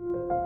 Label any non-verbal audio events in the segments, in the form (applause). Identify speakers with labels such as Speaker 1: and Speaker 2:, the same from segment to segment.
Speaker 1: 观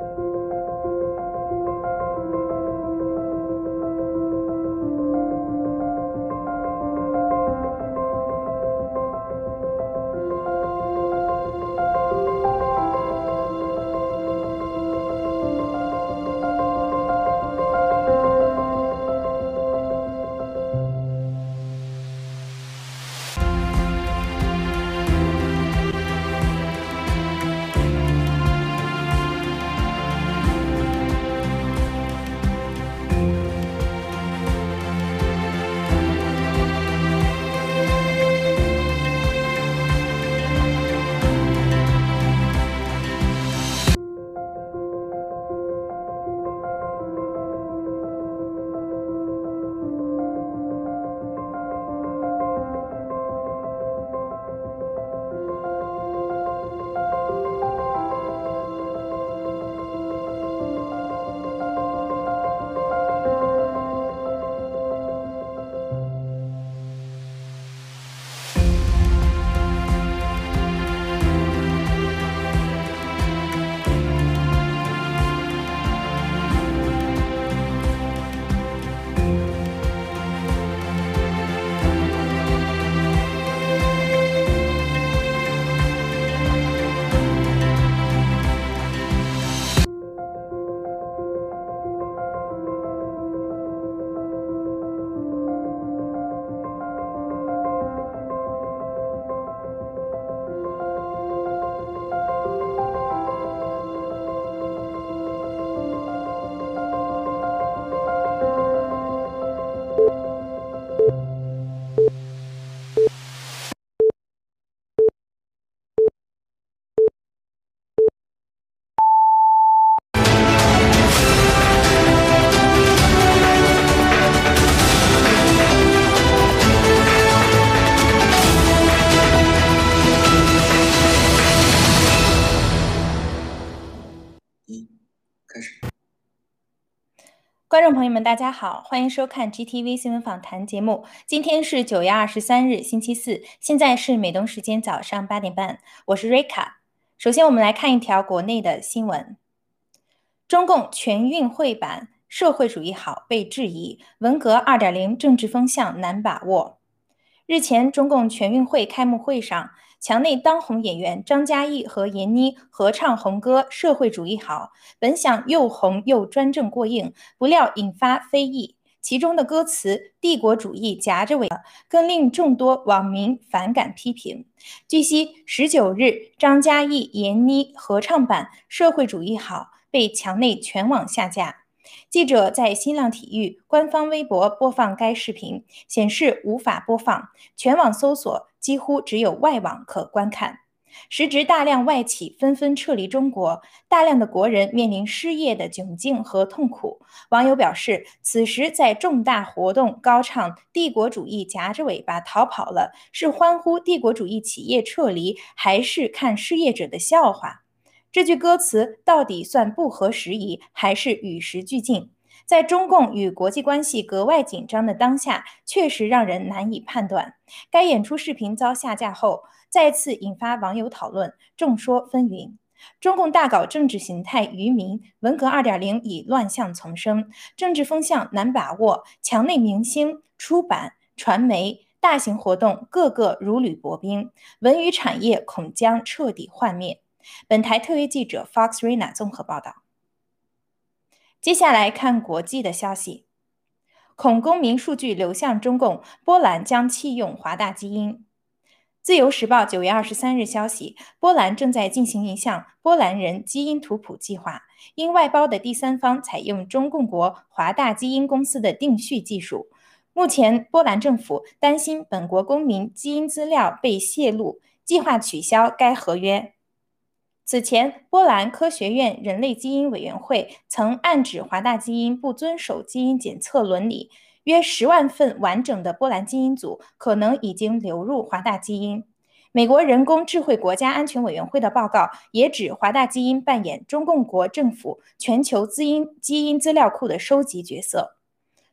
Speaker 1: 朋友们，大家好，欢迎收看 GTV 新闻访谈节目。今天是九月二十三日，星期四，现在是美东时间早上八点半，我是瑞卡。首先，我们来看一条国内的新闻：中共全运会版社会主义好被质疑，文革二点零政治风向难把握。日前，中共全运会开幕会上。墙内当红演员张嘉译和闫妮合唱红歌《社会主义好》，本想又红又专政过硬，不料引发非议。其中的歌词“帝国主义夹着尾”更令众多网民反感批评。据悉，十九日张嘉译、闫妮合唱版《社会主义好》被墙内全网下架。记者在新浪体育官方微博播放该视频，显示无法播放，全网搜索几乎只有外网可观看。时值大量外企纷纷撤离中国，大量的国人面临失业的窘境和痛苦。网友表示，此时在重大活动高唱“帝国主义夹着尾巴逃跑了”，是欢呼帝国主义企业撤离，还是看失业者的笑话？这句歌词到底算不合时宜，还是与时俱进？在中共与国际关系格外紧张的当下，确实让人难以判断。该演出视频遭下架后，再次引发网友讨论，众说纷纭。中共大搞政治形态愚民，文革二点零已乱象丛生，政治风向难把握，墙内明星、出版、传媒、大型活动个个如履薄冰，文娱产业恐将彻底幻灭。本台特约记者 Fox Rina 综合报道。接下来看国际的消息：恐公民数据流向中共，波兰将弃用华大基因。自由时报九月二十三日消息，波兰正在进行一项波兰人基因图谱计划，因外包的第三方采用中共国华大基因公司的定序技术。目前，波兰政府担心本国公民基因资料被泄露，计划取消该合约。此前，波兰科学院人类基因委员会曾暗指华大基因不遵守基因检测伦理，约十万份完整的波兰基因组可能已经流入华大基因。美国人工智慧国家安全委员会的报告也指，华大基因扮演中共国政府全球基因基因资料库的收集角色。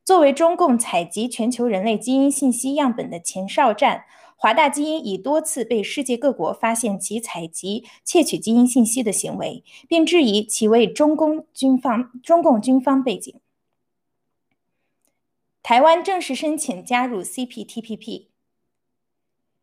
Speaker 1: 作为中共采集全球人类基因信息样本的前哨站。华大基因已多次被世界各国发现其采集、窃取基因信息的行为，并质疑其为中共军方中共军方背景。台湾正式申请加入 CPTPP。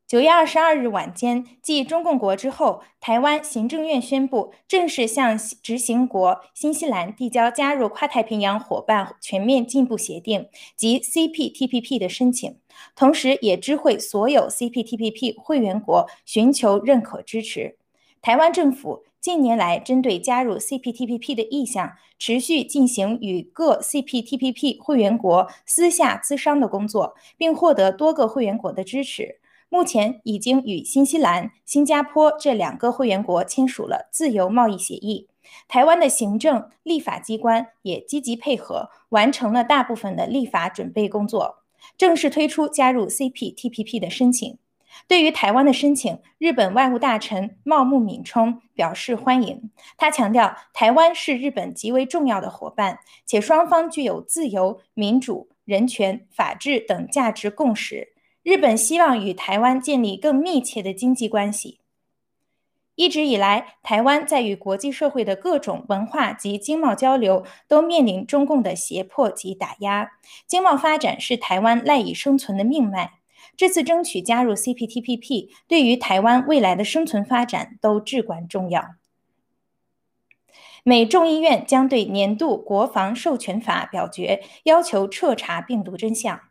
Speaker 1: 九月二十二日晚间，继中共国之后，台湾行政院宣布正式向执行国新西兰递交加入跨太平洋伙伴全面进步协定及 CPTPP 的申请，同时也知会所有 CPTPP 会员国寻求认可支持。台湾政府近年来针对加入 CPTPP 的意向，持续进行与各 CPTPP 会员国私下咨商的工作，并获得多个会员国的支持。目前已经与新西兰、新加坡这两个会员国签署了自由贸易协议。台湾的行政立法机关也积极配合，完成了大部分的立法准备工作，正式推出加入 CPTPP 的申请。对于台湾的申请，日本外务大臣茂木敏充表示欢迎。他强调，台湾是日本极为重要的伙伴，且双方具有自由、民主、人权、法治等价值共识。日本希望与台湾建立更密切的经济关系。一直以来，台湾在与国际社会的各种文化及经贸交流都面临中共的胁迫及打压。经贸发展是台湾赖以生存的命脉。这次争取加入 CPTPP，对于台湾未来的生存发展都至关重要。美众议院将对年度国防授权法表决，要求彻查病毒真相。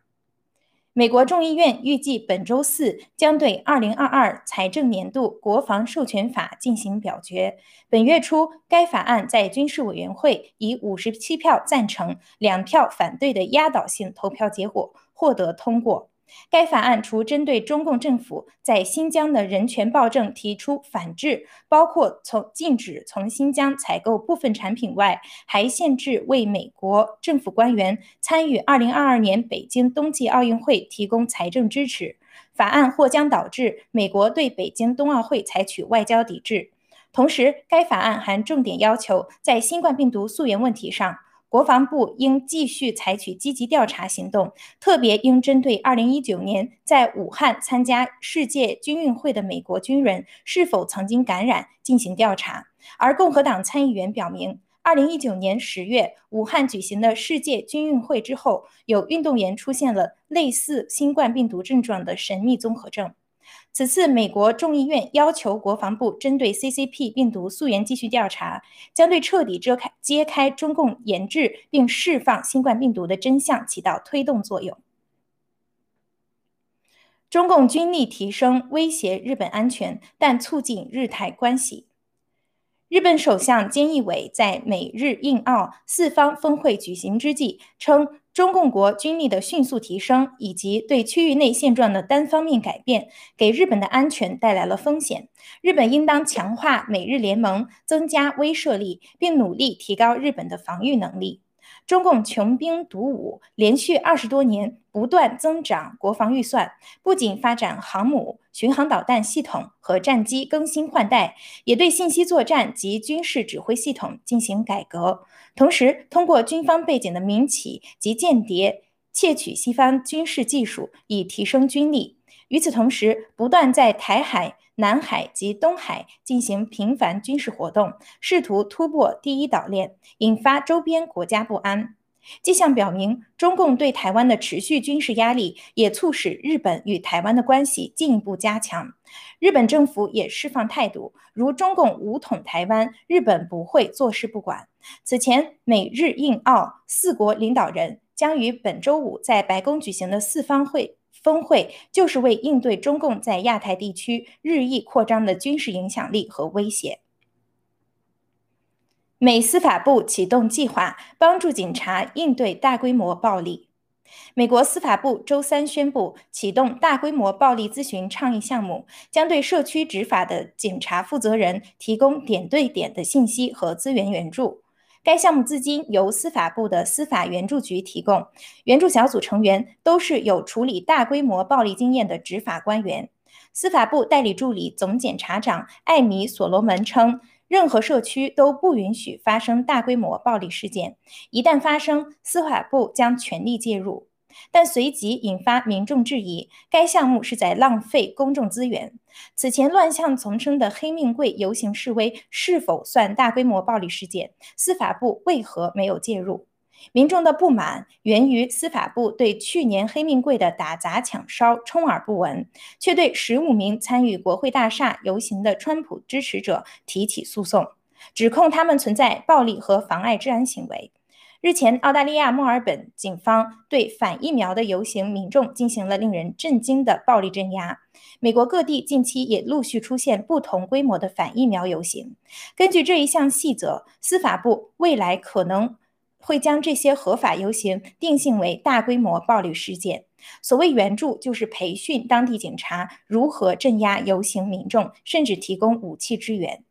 Speaker 1: 美国众议院预计本周四将对2022财政年度国防授权法进行表决。本月初，该法案在军事委员会以57票赞成、两票反对的压倒性投票结果获得通过。该法案除针对中共政府在新疆的人权暴政提出反制，包括从禁止从新疆采购部分产品外，还限制为美国政府官员参与2022年北京冬季奥运会提供财政支持。法案或将导致美国对北京冬奥会采取外交抵制。同时，该法案还重点要求在新冠病毒溯源问题上。国防部应继续采取积极调查行动，特别应针对2019年在武汉参加世界军运会的美国军人是否曾经感染进行调查。而共和党参议员表明，2019年10月武汉举行的世界军运会之后，有运动员出现了类似新冠病毒症状的神秘综合症。此次，美国众议院要求国防部针对 CCP 病毒溯源继续调查，将对彻底遮开揭开中共研制并释放新冠病毒的真相起到推动作用。中共军力提升威胁日本安全，但促进日台关系。日本首相菅义伟在美日印澳四方峰会举行之际称，中共国军力的迅速提升以及对区域内现状的单方面改变，给日本的安全带来了风险。日本应当强化美日联盟，增加威慑力，并努力提高日本的防御能力。中共穷兵黩武，连续二十多年不断增长国防预算，不仅发展航母、巡航导弹系统和战机更新换代，也对信息作战及军事指挥系统进行改革。同时，通过军方背景的民企及间谍窃取西方军事技术，以提升军力。与此同时，不断在台海。南海及东海进行频繁军事活动，试图突破第一岛链，引发周边国家不安。迹象表明，中共对台湾的持续军事压力也促使日本与台湾的关系进一步加强。日本政府也释放态度，如中共武统台湾，日本不会坐视不管。此前，美日印澳四国领导人将于本周五在白宫举行的四方会。峰会就是为应对中共在亚太地区日益扩张的军事影响力和威胁。美司法部启动计划，帮助警察应对大规模暴力。美国司法部周三宣布启动大规模暴力咨询倡议项目，将对社区执法的警察负责人提供点对点的信息和资源援助。该项目资金由司法部的司法援助局提供，援助小组成员都是有处理大规模暴力经验的执法官员。司法部代理助理总检察长艾米·所罗门称，任何社区都不允许发生大规模暴力事件，一旦发生，司法部将全力介入。但随即引发民众质疑，该项目是在浪费公众资源。此前乱象丛生的黑命贵游行示威是否算大规模暴力事件？司法部为何没有介入？民众的不满源于司法部对去年黑命贵的打砸抢烧充耳不闻，却对十五名参与国会大厦游行的川普支持者提起诉讼，指控他们存在暴力和妨碍治安行为。日前，澳大利亚墨尔本警方对反疫苗的游行民众进行了令人震惊的暴力镇压。美国各地近期也陆续出现不同规模的反疫苗游行。根据这一项细则，司法部未来可能会将这些合法游行定性为大规模暴力事件。所谓援助，就是培训当地警察如何镇压游行民众，甚至提供武器支援。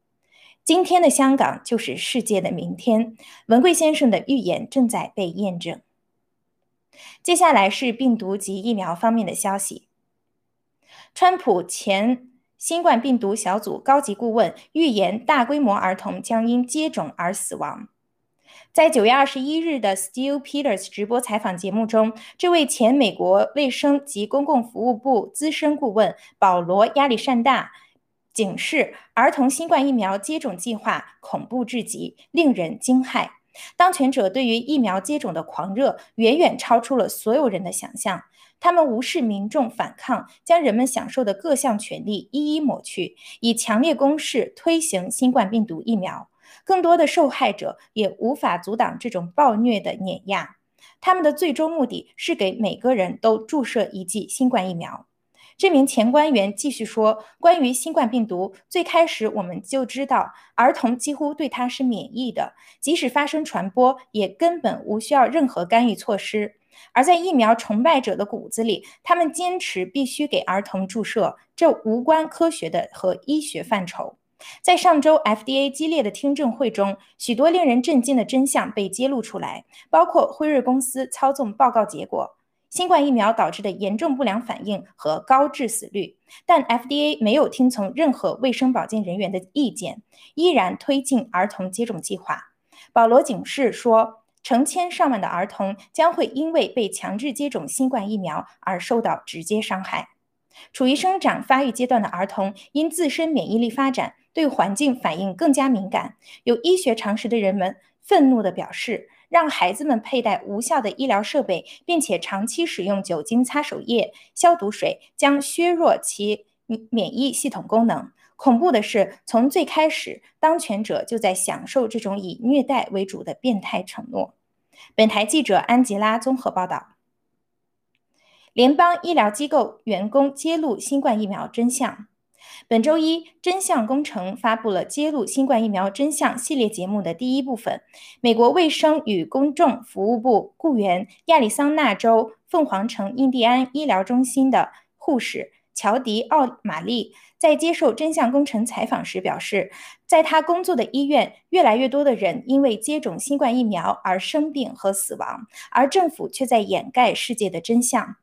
Speaker 1: 今天的香港就是世界的明天，文贵先生的预言正在被验证。接下来是病毒及疫苗方面的消息。川普前新冠病毒小组高级顾问预言，大规模儿童将因接种而死亡。在九月二十一日的 Steve Peters 直播采访节目中，这位前美国卫生及公共服务部资深顾问保罗·亚历山大。警示：儿童新冠疫苗接种计划恐怖至极，令人惊骇。当权者对于疫苗接种的狂热远远超出了所有人的想象。他们无视民众反抗，将人们享受的各项权利一一抹去，以强烈攻势推行新冠病毒疫苗。更多的受害者也无法阻挡这种暴虐的碾压。他们的最终目的是给每个人都注射一剂新冠疫苗。这名前官员继续说：“关于新冠病毒，最开始我们就知道，儿童几乎对它是免疫的，即使发生传播，也根本无需要任何干预措施。而在疫苗崇拜者的骨子里，他们坚持必须给儿童注射，这无关科学的和医学范畴。在上周 FDA 激烈的听证会中，许多令人震惊的真相被揭露出来，包括辉瑞公司操纵报告结果。”新冠疫苗导致的严重不良反应和高致死率，但 FDA 没有听从任何卫生保健人员的意见，依然推进儿童接种计划。保罗警示说，成千上万的儿童将会因为被强制接种新冠疫苗而受到直接伤害。处于生长发育阶段的儿童因自身免疫力发展，对环境反应更加敏感。有医学常识的人们愤怒地表示。让孩子们佩戴无效的医疗设备，并且长期使用酒精擦手液、消毒水，将削弱其免疫系统功能。恐怖的是，从最开始，当权者就在享受这种以虐待为主的变态承诺。本台记者安吉拉综合报道。联邦医疗机构员工揭露新冠疫苗真相。本周一，真相工程发布了揭露新冠疫苗真相系列节目的第一部分。美国卫生与公众服务部雇员、亚利桑那州凤凰城印第安医疗中心的护士乔迪·奥玛丽在接受真相工程采访时表示，在他工作的医院，越来越多的人因为接种新冠疫苗而生病和死亡，而政府却在掩盖世界的真相。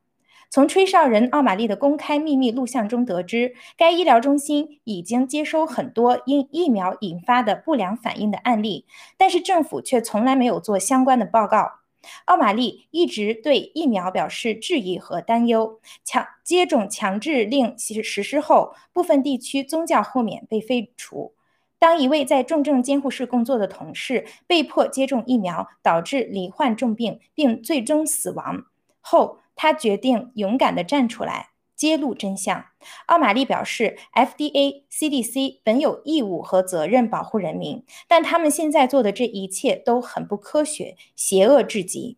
Speaker 1: 从吹哨人奥玛丽的公开秘密录像中得知，该医疗中心已经接收很多因疫苗引发的不良反应的案例，但是政府却从来没有做相关的报告。奥玛丽一直对疫苗表示质疑和担忧。强接种强制令实实施后，部分地区宗教豁免被废除。当一位在重症监护室工作的同事被迫接种疫苗，导致罹患重病并最终死亡后。他决定勇敢地站出来，揭露真相。奥玛丽表示，FDA、CDC 本有义务和责任保护人民，但他们现在做的这一切都很不科学，邪恶至极。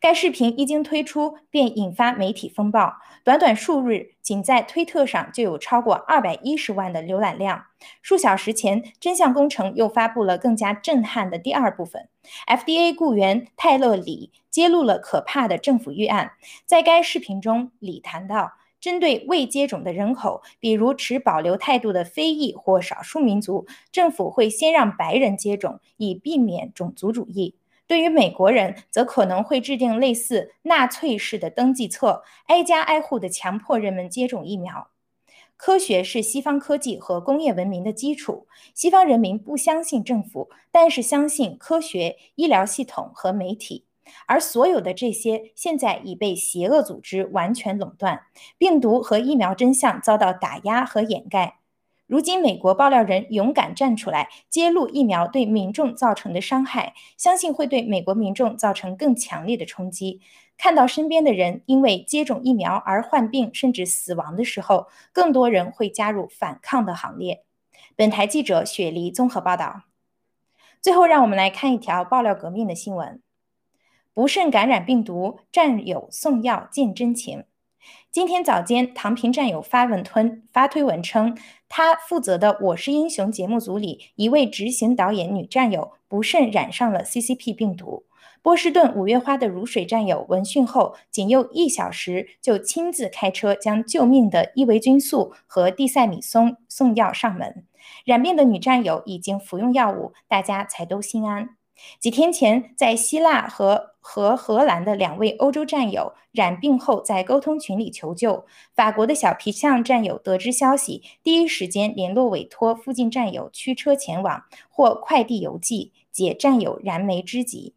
Speaker 1: 该视频一经推出便引发媒体风暴，短短数日，仅在推特上就有超过二百一十万的浏览量。数小时前，真相工程又发布了更加震撼的第二部分。FDA 雇员泰勒·李揭露了可怕的政府预案。在该视频中，李谈到，针对未接种的人口，比如持保留态度的非裔或少数民族，政府会先让白人接种，以避免种族主义。对于美国人，则可能会制定类似纳粹式的登记册，挨家挨户地强迫人们接种疫苗。科学是西方科技和工业文明的基础。西方人民不相信政府，但是相信科学、医疗系统和媒体。而所有的这些现在已被邪恶组织完全垄断，病毒和疫苗真相遭到打压和掩盖。如今，美国爆料人勇敢站出来揭露疫苗对民众造成的伤害，相信会对美国民众造成更强烈的冲击。看到身边的人因为接种疫苗而患病甚至死亡的时候，更多人会加入反抗的行列。本台记者雪梨综合报道。最后，让我们来看一条爆料革命的新闻：不慎感染病毒，战友送药见真情。今天早间，唐平战友发文吞发推文称，他负责的《我是英雄》节目组里一位执行导演女战友不慎染上了 CCP 病毒。波士顿五月花的如水战友闻讯后，仅用一小时就亲自开车将救命的伊维菌素和地塞米松送药上门。染病的女战友已经服用药物，大家才都心安。几天前，在希腊和和荷兰的两位欧洲战友染病后，在沟通群里求救。法国的小皮匠战友得知消息，第一时间联络委托附近战友驱车前往，或快递邮寄，解战友燃眉之急。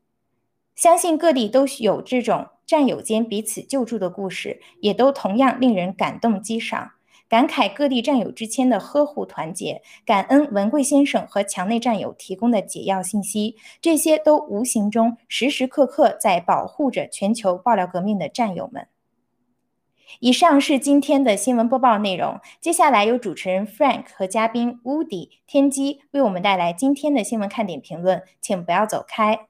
Speaker 1: 相信各地都有这种战友间彼此救助的故事，也都同样令人感动激赏。感慨各地战友之间的呵护团结，感恩文贵先生和墙内战友提供的解药信息，这些都无形中时时刻刻在保护着全球爆料革命的战友们。以上是今天的新闻播报内容，接下来由主持人 Frank 和嘉宾 Woody 天机为我们带来今天的新闻看点评论，请不要走开。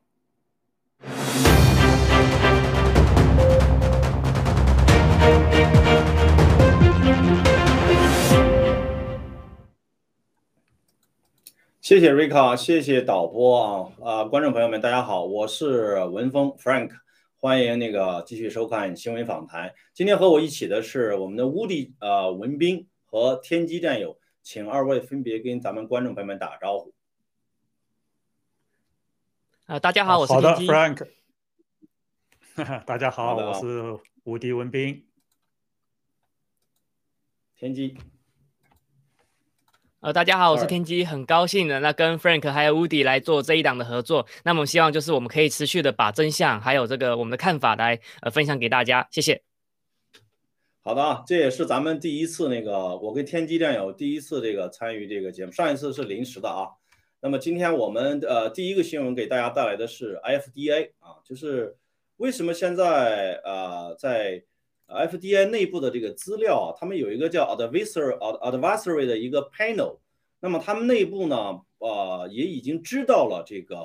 Speaker 2: 谢谢瑞卡，谢谢导播啊啊！观众朋友们，大家好，我是文峰 Frank，欢迎那个继续收看新闻访谈。今天和我一起的是我们的乌迪呃文斌和天机战友，请二位分别跟咱们观众朋友们打招呼。
Speaker 3: 啊，大家好，我是
Speaker 4: 天机。好的，Frank。(laughs) 大家好，我是无敌文斌。
Speaker 2: 天机。
Speaker 3: 呃，大家好，我是天机，很高兴的那跟 Frank 还有 Woody 来做这一档的合作。那么希望就是我们可以持续的把真相还有这个我们的看法来呃分享给大家，谢谢。
Speaker 2: 好的啊，这也是咱们第一次那个我跟天机战友第一次这个参与这个节目，上一次是临时的啊。那么今天我们呃第一个新闻给大家带来的是 FDA 啊，就是为什么现在呃在 FDA 内部的这个资料，他们有一个叫 advisory advisory 的一个 panel，那么他们内部呢，呃，也已经知道了这个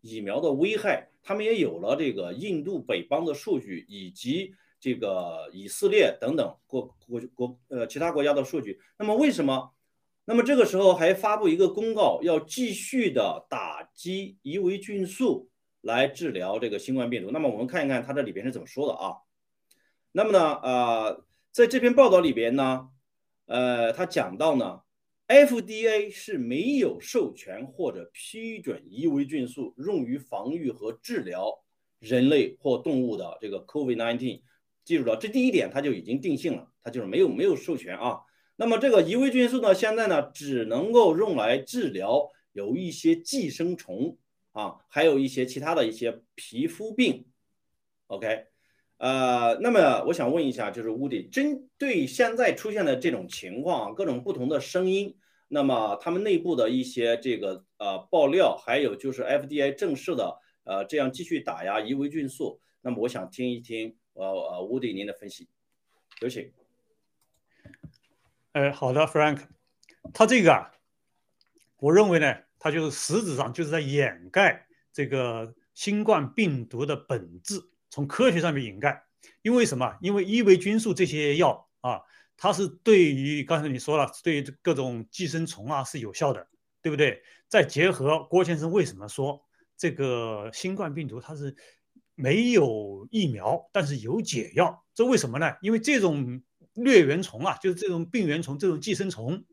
Speaker 2: 疫苗的危害，他们也有了这个印度北方的数据，以及这个以色列等等国国国呃其他国家的数据。那么为什么？那么这个时候还发布一个公告，要继续的打击伊维菌素来治疗这个新冠病毒。那么我们看一看它这里边是怎么说的啊？那么呢，呃，在这篇报道里边呢，呃，他讲到呢，FDA 是没有授权或者批准伊维菌素用于防御和治疗人类或动物的这个 COVID-19。记住了，这第一点它就已经定性了，它就是没有没有授权啊。那么这个伊维菌素呢，现在呢只能够用来治疗有一些寄生虫啊，还有一些其他的一些皮肤病。OK。呃，那么我想问一下，就是乌迪，针对现在出现的这种情况，各种不同的声音，那么他们内部的一些这个呃爆料，还有就是 FDA 正式的呃这样继续打压伊维菌素，那么我想听一听呃呃乌迪您的分析，有请。
Speaker 4: 呃，好的，Frank，他这个啊，我认为呢，他就是实质上就是在掩盖这个新冠病毒的本质。从科学上面掩盖，因为什么？因为伊维菌素这些药啊，它是对于刚才你说了，对于各种寄生虫啊是有效的，对不对？再结合郭先生为什么说这个新冠病毒它是没有疫苗，但是有解药？这为什么呢？因为这种疟原虫啊，就是这种病原虫、这种寄生虫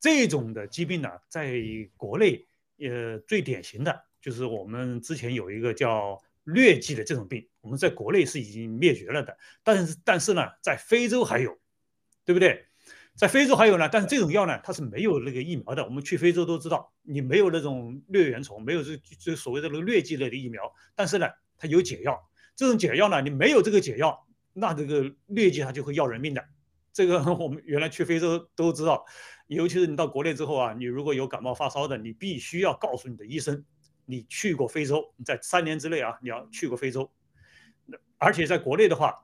Speaker 4: 这种的疾病呢，在国内呃最典型的就是我们之前有一个叫。疟疾的这种病，我们在国内是已经灭绝了的，但是但是呢，在非洲还有，对不对？在非洲还有呢，但是这种药呢，它是没有那个疫苗的。我们去非洲都知道，你没有那种疟原虫，没有这这所谓的那个疟疾类的疫苗，但是呢，它有解药。这种解药呢，你没有这个解药，那这个疟疾它就会要人命的。这个 (laughs) 我们原来去非洲都知道，尤其是你到国内之后啊，你如果有感冒发烧的，你必须要告诉你的医生，你去过非洲，在三年之内啊，你要去过非洲。而且在国内的话，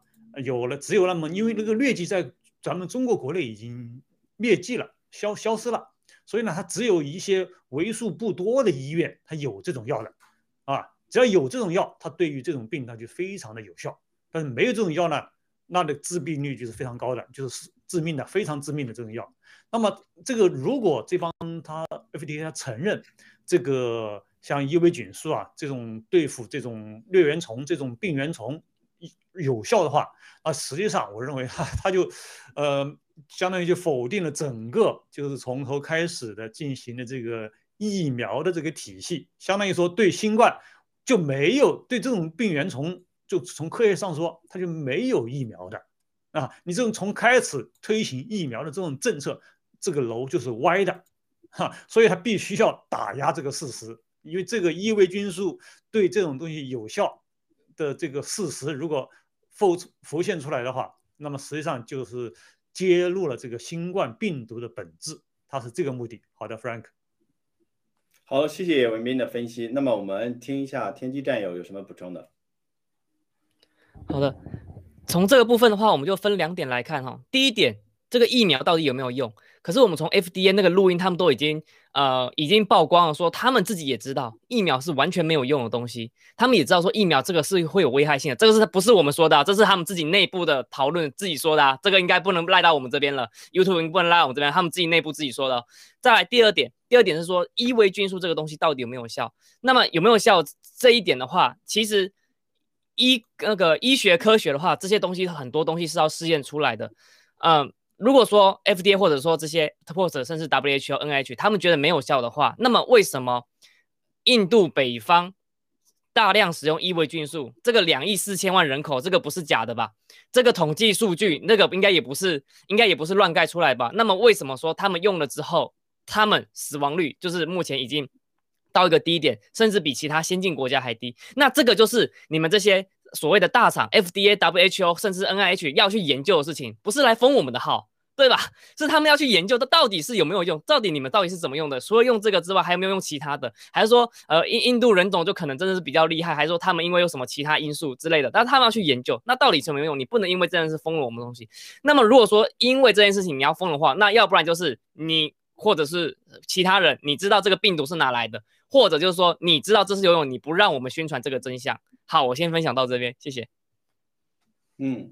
Speaker 4: 有了只有那么，因为那个疟疾在咱们中国国内已经灭迹了，消消失了，所以呢，它只有一些为数不多的医院它有这种药的，啊，只要有这种药，它对于这种病它就非常的有效。但是没有这种药呢？那的致病率就是非常高的，就是致命的，非常致命的这种药。那么这个如果这方他 FDA 他承认这个像伊维菌素啊这种对付这种疟原虫这种病原虫有效的话，啊，实际上我认为他他就呃相当于就否定了整个就是从头开始的进行的这个疫苗的这个体系，相当于说对新冠就没有对这种病原虫。就从科学上说，它就没有疫苗的啊！你这种从开始推行疫苗的这种政策，这个楼就是歪的，哈！所以他必须要打压这个事实，因为这个异位菌素对这种东西有效的这个事实，如果浮浮现出来的话，那么实际上就是揭露了这个新冠病毒的本质，它是这个目的。好的，Frank。
Speaker 2: 好，谢谢文斌的分析。那么我们听一下天机战友有什么补充的。
Speaker 3: 好的，从这个部分的话，我们就分两点来看哈。第一点，这个疫苗到底有没有用？可是我们从 FDA 那个录音，他们都已经呃已经曝光了，说他们自己也知道疫苗是完全没有用的东西。他们也知道说疫苗这个是会有危害性的，这个是不是我们说的？这是他们自己内部的讨论，自己说的。这个应该不能赖到我们这边了，YouTube 不能赖我们这边，他们自己内部自己说的。再来第二点，第二点是说伊维菌素这个东西到底有没有效？那么有没有效这一点的话，其实。医那个医学科学的话，这些东西很多东西是要试验出来的。嗯，如果说 FDA 或者说这些或者甚至 WHO、NIH 他们觉得没有效的话，那么为什么印度北方大量使用异味菌素？这个两亿四千万人口，这个不是假的吧？这个统计数据，那个应该也不是，应该也不是乱盖出来吧？那么为什么说他们用了之后，他们死亡率就是目前已经？到一个低点，甚至比其他先进国家还低。那这个就是你们这些所谓的大厂，FDA、WHO，甚至 NIH 要去研究的事情，不是来封我们的号，对吧？(laughs) 是他们要去研究，它到底是有没有用？到底你们到底是怎么用的？除了用这个之外，还有没有用其他的？还是说，呃，印印度人种就可能真的是比较厉害？还是说他们因为有什么其他因素之类的？但他们要去研究，那到底什么用？你不能因为这件事封了我们东西。那么如果说因为这件事情你要封的话，那要不然就是你或者是其他人，你知道这个病毒是哪来的？或者就是说，你知道这是游泳，你不让我们宣传这个真相。好，我先分享到这边，谢谢。
Speaker 2: 嗯，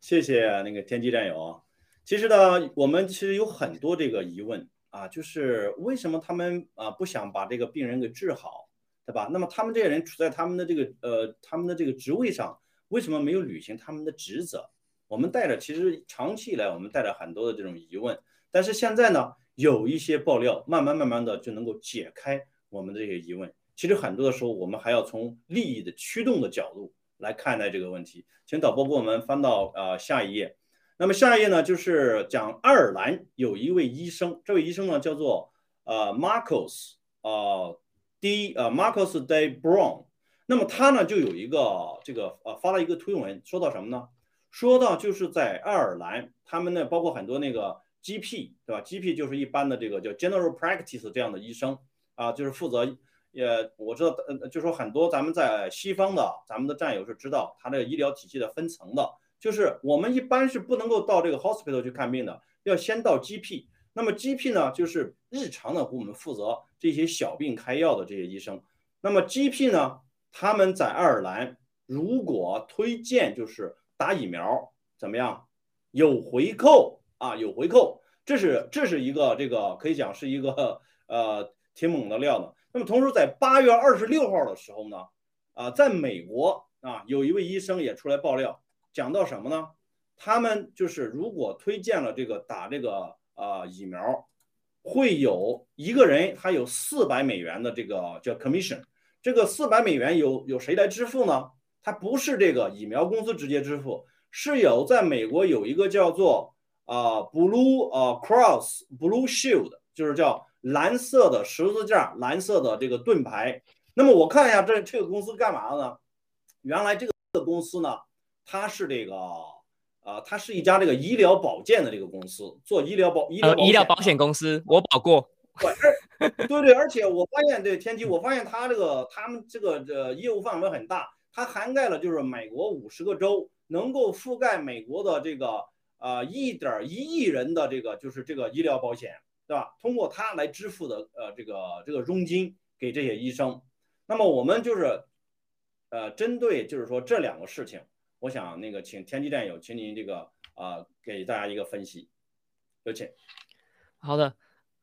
Speaker 2: 谢谢那个天机战友。其实呢，我们其实有很多这个疑问啊，就是为什么他们啊不想把这个病人给治好，对吧？那么他们这些人处在他们的这个呃他们的这个职位上，为什么没有履行他们的职责？我们带着其实长期以来我们带着很多的这种疑问，但是现在呢，有一些爆料，慢慢慢慢的就能够解开。我们的这些疑问，其实很多的时候，我们还要从利益的驱动的角度来看待这个问题。请导播给我们翻到呃下一页。那么下一页呢，就是讲爱尔兰有一位医生，这位医生呢叫做呃 Marcos 呃 D 呃 Marcos Day Brown。那么他呢就有一个这个呃发了一个推文，说到什么呢？说到就是在爱尔兰，他们呢包括很多那个 GP 对吧？GP 就是一般的这个叫 General Practice 这样的医生。啊，就是负责，也我知道，呃，就说很多咱们在西方的咱们的战友是知道他这个医疗体系的分层的，就是我们一般是不能够到这个 hospital 去看病的，要先到 GP。那么 GP 呢，就是日常的给我们负责这些小病开药的这些医生。那么 GP 呢，他们在爱尔兰如果推荐就是打疫苗，怎么样？有回扣啊，有回扣，这是这是一个这个可以讲是一个呃。挺猛的料呢。那么同时，在八月二十六号的时候呢，啊，在美国啊，有一位医生也出来爆料，讲到什么呢？他们就是如果推荐了这个打这个啊疫苗，会有一个人他有四百美元的这个叫 commission。这个四百美元有有谁来支付呢？他不是这个疫苗公司直接支付，是有在美国有一个叫做啊 Blue 啊 Cross Blue Shield，就是叫。蓝色的十字架，蓝色的这个盾牌。那么我看一下这这个公司干嘛的呢？原来这个公司呢，它是这个呃，它是一家这个医疗保健的这个公司，做医疗保医疗
Speaker 3: 医疗保险公司，我保过。
Speaker 2: 对，对对，而且我发现，对天机，我发现它这个他们这个这业务范围很大，它涵盖了就是美国五十个州，能够覆盖美国的这个呃一点一亿人的这个就是这个医疗保险，对吧？通过它来支付的呃这个这个佣金给这些医生。那么我们就是呃针对就是说这两个事情，我想那个请天机战友，请您这个啊给大家一个分析，有请。
Speaker 3: 好的。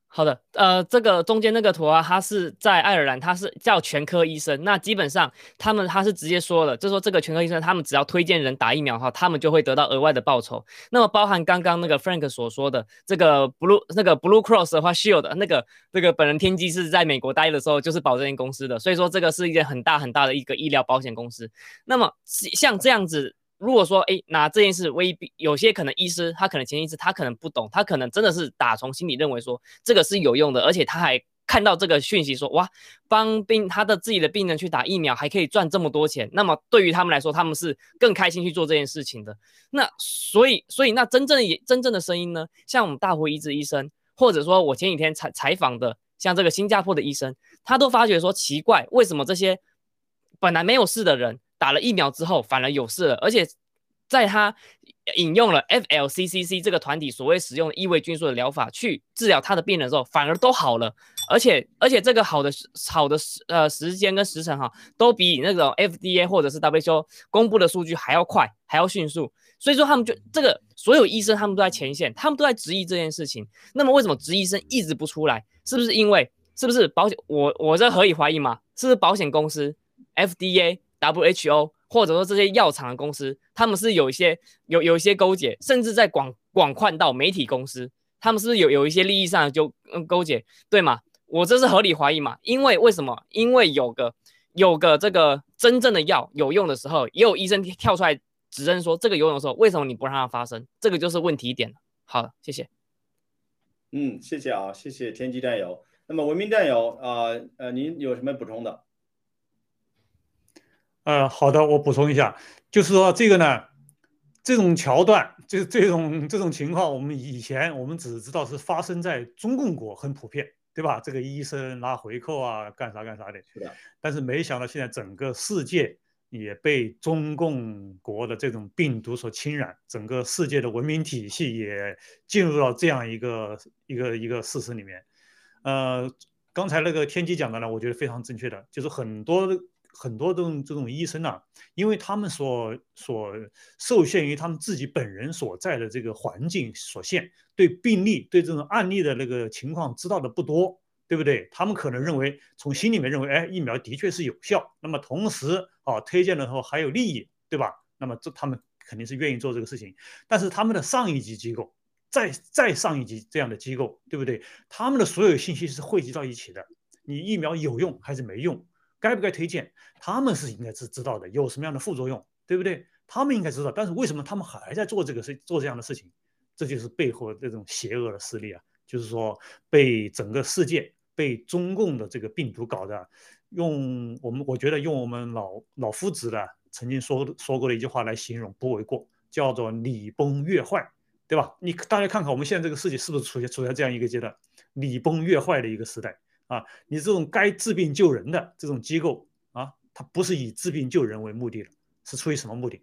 Speaker 3: 好的，呃，这个中间那个图啊，他是在爱尔兰，他是叫全科医生。那基本上他们他是直接说了，就说这个全科医生，他们只要推荐人打疫苗的话，他们就会得到额外的报酬。那么包含刚刚那个 Frank 所说的这个 Blue 那个 Blue Cross 的话，Shield 那个这个本人天机是在美国待的时候就是保证公司的，所以说这个是一件很大很大的一个医疗保险公司。那么像这样子。如果说哎，拿这件事未必有些可能，医师他可能前一次他可能不懂，他可能真的是打从心里认为说这个是有用的，而且他还看到这个讯息说哇，帮病他的自己的病人去打疫苗还可以赚这么多钱，那么对于他们来说，他们是更开心去做这件事情的。那所以所以那真正也真正的声音呢，像我们大湖医治医生，或者说我前几天采采访的像这个新加坡的医生，他都发觉说奇怪，为什么这些本来没有事的人。打了疫苗之后反而有事了，而且在他引用了 FLCCC 这个团体所谓使用的异位菌素的疗法去治疗他的病人之后，反而都好了，而且而且这个好的好的时呃时间跟时辰哈，都比那种 FDA 或者是 WHO 公布的数据还要快，还要迅速。所以说他们就这个所有医生他们都在前线，他们都在质疑这件事情。那么为什么执医生一直不出来？是不是因为是不是保险？我我这何以怀疑嘛？是不是保险公司 FDA？WHO 或者说这些药厂的公司，他们是有一些有有一些勾结，甚至在广广泛到媒体公司，他们是有有一些利益上就嗯勾结，对吗？我这是合理怀疑嘛？因为为什么？因为有个有个这个真正的药有用的时候，也有医生跳出来指认说这个有用的时候，为什么你不让它发生？这个就是问题点好，谢谢。
Speaker 2: 嗯，谢谢啊，谢谢天机战友。那么文明战友啊，呃，您有什么补充的？
Speaker 4: 呃，好的，我补充一下，就是说这个呢，这种桥段，这这种这种情况，我们以前我们只知道是发生在中共国，很普遍，对吧？这个医生拿回扣啊，干啥干啥的。
Speaker 2: 是的。
Speaker 4: 但是没想到现在整个世界也被中共国的这种病毒所侵染，整个世界的文明体系也进入到这样一个一个一个事实里面。呃，刚才那个天机讲的呢，我觉得非常正确的，就是很多。很多这种这种医生啊，因为他们所所受限于他们自己本人所在的这个环境所限，对病例对这种案例的那个情况知道的不多，对不对？他们可能认为从心里面认为，哎，疫苗的确是有效，那么同时啊，推荐的时候还有利益，对吧？那么这他们肯定是愿意做这个事情。但是他们的上一级机构，再再上一级这样的机构，对不对？他们的所有信息是汇集到一起的，你疫苗有用还是没用？该不该推荐？他们是应该是知道的，有什么样的副作用，对不对？他们应该知道。但是为什么他们还在做这个事，做这样的事情？这就是背后的这种邪恶的势力啊！就是说，被整个世界被中共的这个病毒搞的，用我们我觉得用我们老老夫子的曾经说说过的一句话来形容不为过，叫做礼崩乐坏，对吧？你大家看看我们现在这个世界是不是处于处在这样一个阶段，礼崩乐坏的一个时代？啊，你这种该治病救人的这种机构啊，它不是以治病救人为目的的，是出于什么目的？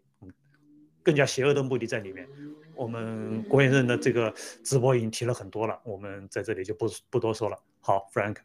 Speaker 4: 更加邪恶的目的在里面。我们郭先生的这个直播已经提了很多了，我们在这里就不不多说了。好，Frank。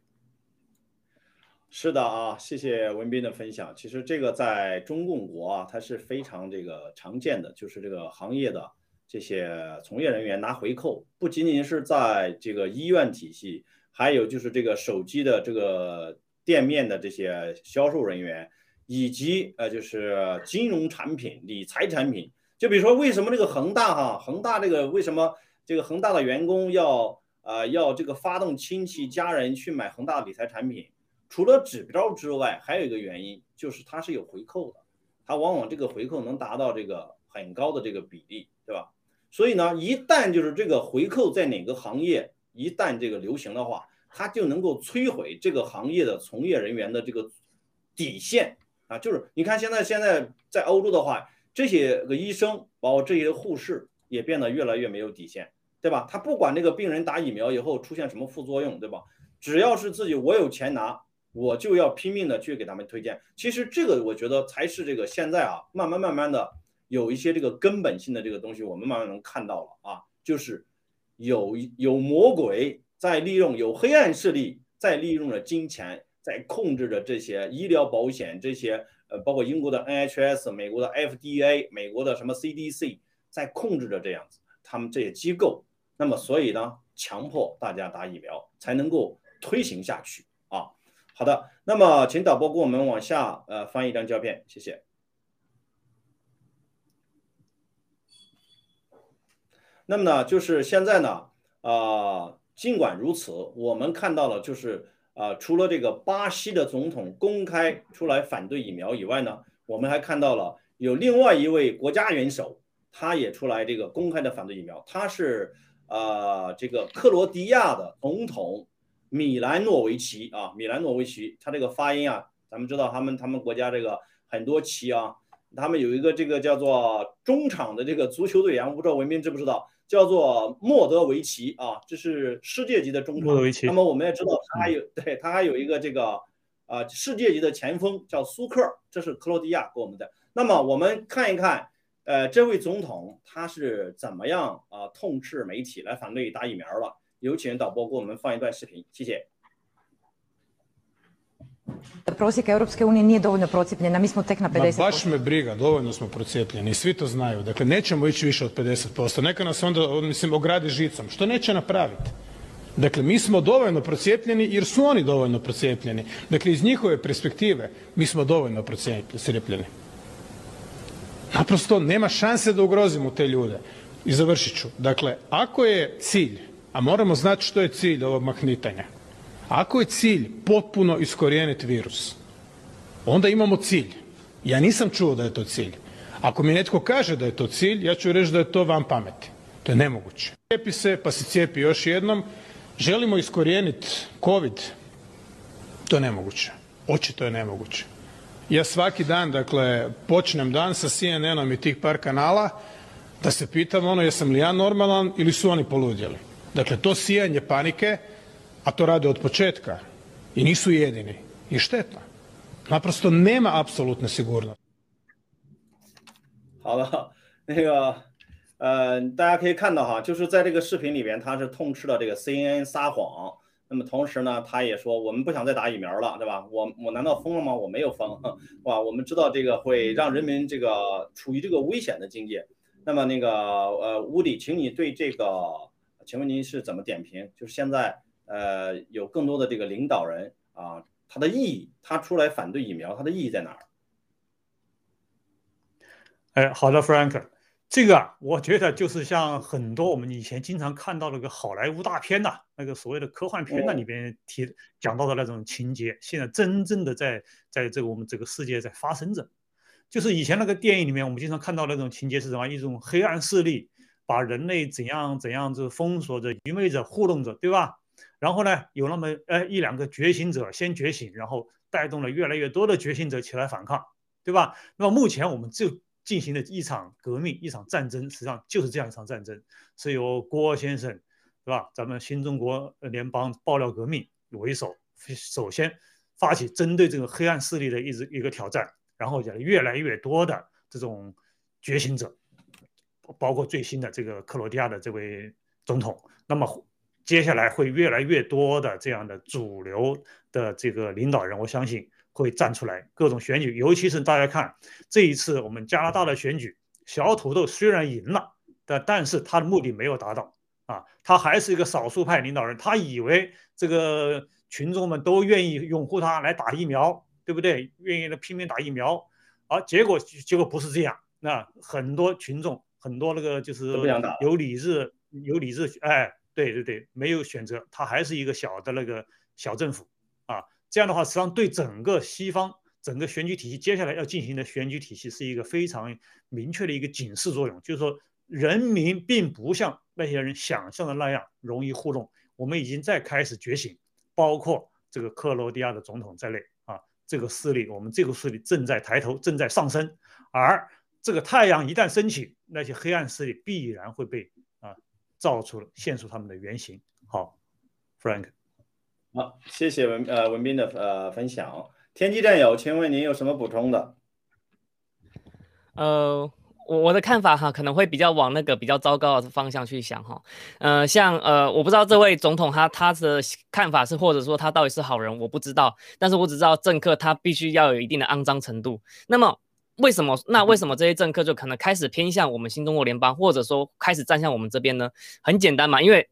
Speaker 2: 是的啊，谢谢文斌的分享。其实这个在中共国啊，它是非常这个常见的，就是这个行业的这些从业人员拿回扣，不仅仅是在这个医院体系。还有就是这个手机的这个店面的这些销售人员，以及呃就是金融产品、理财产品，就比如说为什么这个恒大哈，恒大这个为什么这个恒大的员工要呃要这个发动亲戚家人去买恒大理财产品？除了指标之外，还有一个原因就是它是有回扣的，它往往这个回扣能达到这个很高的这个比例，对吧？所以呢，一旦就是这个回扣在哪个行业一旦这个流行的话，它就能够摧毁这个行业的从业人员的这个底线，啊，就是你看现在现在在欧洲的话，这些个医生包括这些护士也变得越来越没有底线，对吧？他不管这个病人打疫苗以后出现什么副作用，对吧？只要是自己我有钱拿，我就要拼命的去给他们推荐。其实这个我觉得才是这个现在啊，慢慢慢慢的有一些这个根本性的这个东西，我们慢慢能看到了啊，就是有有魔鬼在利用，有黑暗势力在利用着金钱。在控制着这些医疗保险，这些呃，包括英国的 NHS、美国的 FDA、美国的什么 CDC，在控制着这样子，他们这些机构。那么，所以呢，强迫大家打疫苗才能够推行下去啊。好的，那么请导播给我们往下呃翻一张胶片，谢谢。那么呢，就是现在呢，啊，尽管如此，我们看到了就是。啊，除了这个巴西的总统公开出来反对疫苗以外呢，我们还看到了有另外一位国家元首，他也出来这个公开的反对疫苗。他是啊，这个克罗地亚的总统米兰诺维奇啊，米兰诺维奇，他这个发音啊，咱们知道他们他们国家这个很多旗啊，他们有一个这个叫做中场的这个足球队员，我不知道文斌知不知道？叫做莫德维奇啊，这是世界级的中场。那么我们也知道，他还有对他还有一个这个啊世界级的前锋叫苏克，这是克罗地亚给我们的。那么我们看一看，呃，这位总统他是怎么样啊痛斥媒体来反对打疫苗了？有请导播给我们放一段视频，谢谢。
Speaker 5: Da prosjek Europske unije nije dovoljno procijepljena, mi smo tek na 50%.
Speaker 6: Ma baš me briga, dovoljno smo procijepljeni, svi to znaju. Dakle, nećemo ići više od 50%. Neka nas onda, mislim, ogradi žicom. Što neće napraviti? Dakle, mi smo dovoljno procijepljeni jer su oni dovoljno procijepljeni. Dakle, iz njihove perspektive mi smo dovoljno procijepljeni. Naprosto nema šanse da ugrozimo te ljude. I završit ću. Dakle, ako je cilj, a moramo znati što je cilj ovog mahnitanja, ako je cilj potpuno iskorijeniti virus, onda imamo cilj. Ja nisam čuo da je to cilj. Ako mi netko kaže da je to cilj, ja ću reći da je to van pameti. To je nemoguće. Cijepi se, pa se cijepi još jednom. Želimo iskorijeniti COVID. To je nemoguće. Očito je nemoguće. Ja svaki dan, dakle, počnem dan sa CNN-om i tih par kanala da se pitam ono jesam li ja normalan ili su oni poludjeli. Dakle, to sijanje panike a to rade od početka i nisu jedini i šteta. Naprosto nema apsolutne sigurnosti.
Speaker 2: 好的，(laughs) 那个，呃，大家可以看到哈，就是在这个视频里边，他是痛斥了这个 CNN 撒谎。那么同时呢，他也说我们不想再打疫苗了，对吧？我我难道疯了吗？我没有疯，(laughs) 哇！我们知道这个会让人民这个处于这个危险的境界。那么那个呃，乌迪，请你对这个，请问您是怎么点评？就是现在。呃，有更多的这个领导人啊，他的意义，他出来反对疫苗，他的意义在哪儿？
Speaker 4: 哎，好的，Frank，这个啊，我觉得就是像很多我们以前经常看到那个好莱坞大片呐，那个所谓的科幻片那里边提讲到的那种情节，现在真正的在在这个我们这个世界在发生着。就是以前那个电影里面，我们经常看到那种情节是什么？一种黑暗势力把人类怎样怎样子封锁着、愚昧着、糊弄着，对吧？然后呢，有那么呃一两个觉醒者先觉醒，然后带动了越来越多的觉醒者起来反抗，对吧？那么目前我们就进行了一场革命，一场战争，实际上就是这样一场战争，是由郭先生，对吧？咱们新中国联邦爆料革命为首，首先发起针对这个黑暗势力的一直一个挑战，然后讲越来越多的这种觉醒者，包括最新的这个克罗地亚的这位总统，那么。接下来会越来越多的这样的主流的这个领导人，我相信会站出来。各种选举，尤其是大家看这一次我们加拿大的选举，小土豆虽然赢了，但但是他的目的没有达到啊，他还是一个少数派领导人。他以为这个群众们都愿意拥护他来打疫苗，对不对？愿意来拼命打疫苗，而结果结果不是这样。那很多群众，很多那个就是有理智、有理智，哎。对对对，没有选择，它还是一个小的那个小政府啊。这样的话，实际上对整个西方整个选举体系接下来要进行的选举体系是一个非常明确的一个警示作用，就是说人民并不像那些人想象的那样容易糊弄。我们已经在开始觉醒，包括这个克罗地亚的总统在内啊，这个势力，我们这个势力正在抬头，正在上升，而这个太阳一旦升起，那些黑暗势力必然会被啊照出了现出他们的原型。好，Frank，
Speaker 2: 好，谢谢文呃文斌的呃分享。天机战友，请问您有什么补充的？
Speaker 3: 呃。我我的看法哈，可能会比较往那个比较糟糕的方向去想哈，呃，像呃，我不知道这位总统他他的看法是，或者说他到底是好人，我不知道，但是我只知道政客他必须要有一定的肮脏程度。那么为什么那为什么这些政客就可能开始偏向我们新中国联邦，或者说开始站向我们这边呢？很简单嘛，因为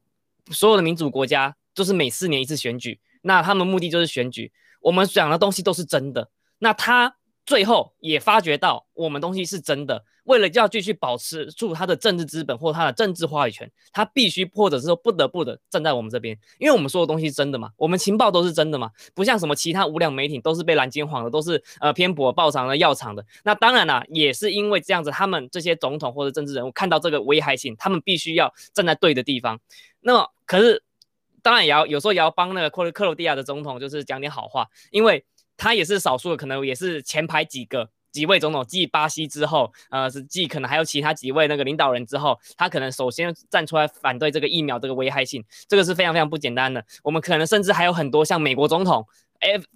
Speaker 3: 所有的民主国家就是每四年一次选举，那他们目的就是选举，我们讲的东西都是真的，那他最后也发觉到我们东西是真的。为了要继续保持住他的政治资本或他的政治话语权，他必须或者是说不得不的站在我们这边，因为我们说的东西是真的嘛，我们情报都是真的嘛，不像什么其他无良媒体都是被蓝金晃的，都是呃偏颇报上的药厂的。那当然啦，也是因为这样子，他们这些总统或者政治人物看到这个危害性，他们必须要站在对的地方。那么可是当然也要有时候也要帮那个克罗克罗地亚的总统就是讲点好话，因为他也是少数的，可能也是前排几个。几位总统继巴西之后，呃，是继可能还有其他几位那个领导人之后，他可能首先站出来反对这个疫苗这个危害性，这个是非常非常不简单的。我们可能甚至还有很多像美国总统、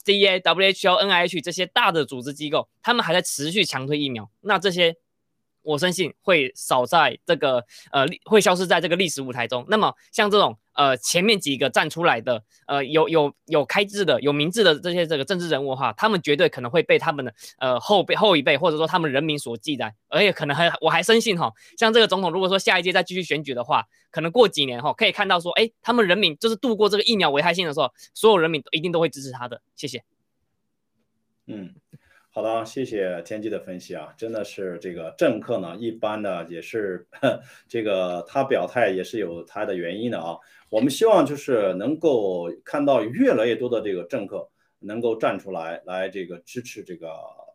Speaker 3: FDA、WHO、NIH 这些大的组织机构，他们还在持续强推疫苗。那这些。我相信会少在这个呃，会消失在这个历史舞台中。那么像这种呃，前面几个站出来的呃，有有有开智的、有明智的这些这个政治人物哈，他们绝对可能会被他们的呃后辈后一辈或者说他们人民所记载，而且可能还我还深信哈，像这个总统如果说下一届再继续选举的话，可能过几年哈可以看到说，哎，他们人民就是度过这个疫苗危害性的时候，所有人民一定都会支持他的。谢谢。
Speaker 2: 嗯。好的，谢谢天机的分析啊，真的是这个政客呢，一般呢也是这个他表态也是有他的原因的啊。我们希望就是能够看到越来越多的这个政客能够站出来，来这个支持这个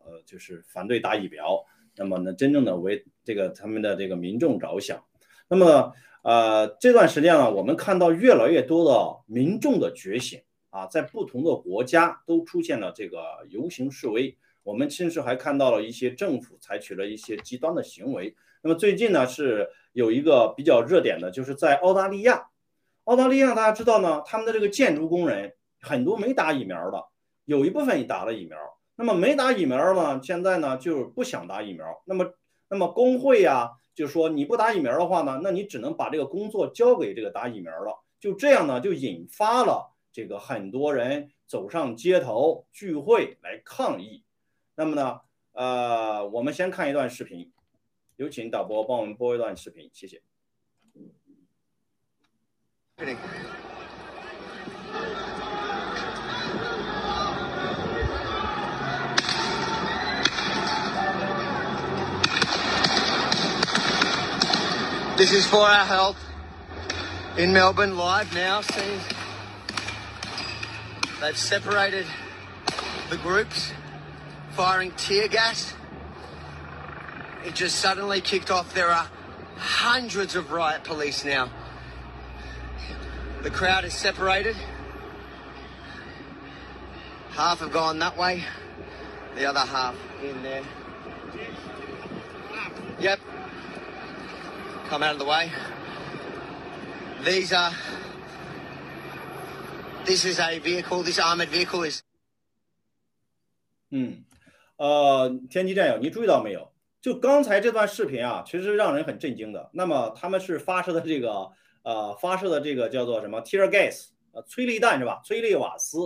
Speaker 2: 呃，就是反对打疫苗，那么呢，真正的为这个他们的这个民众着想。那么呃，这段时间呢，我们看到越来越多的民众的觉醒啊，在不同的国家都出现了这个游行示威。我们甚至还看到了一些政府采取了一些极端的行为。那么最近呢，是有一个比较热点的，就是在澳大利亚。澳大利亚大家知道呢，他们的这个建筑工人很多没打疫苗的，有一部分打了疫苗。那么没打疫苗呢，现在呢就不想打疫苗。那么，那么工会呀，就说你不打疫苗的话呢，那你只能把这个工作交给这个打疫苗了。就这样呢，就引发了这个很多人走上街头聚会来抗议。那么呢，呃，我们先看一段视频，有请导播帮我们播一段视频，谢谢。
Speaker 7: This is for our health in Melbourne live now. See, they've separated the groups. firing tear gas. It just suddenly kicked off. There are hundreds of riot police now. The crowd is separated. Half have gone that way, the other half in there. Yep. Come out of the way. These are. This is a vehicle, this armoured vehicle is.
Speaker 2: Hmm. 呃，天机战友，你注意到没有？就刚才这段视频啊，其实让人很震惊的。那么他们是发射的这个呃，发射的这个叫做什么 tear gas，呃，催泪弹是吧？催泪瓦斯。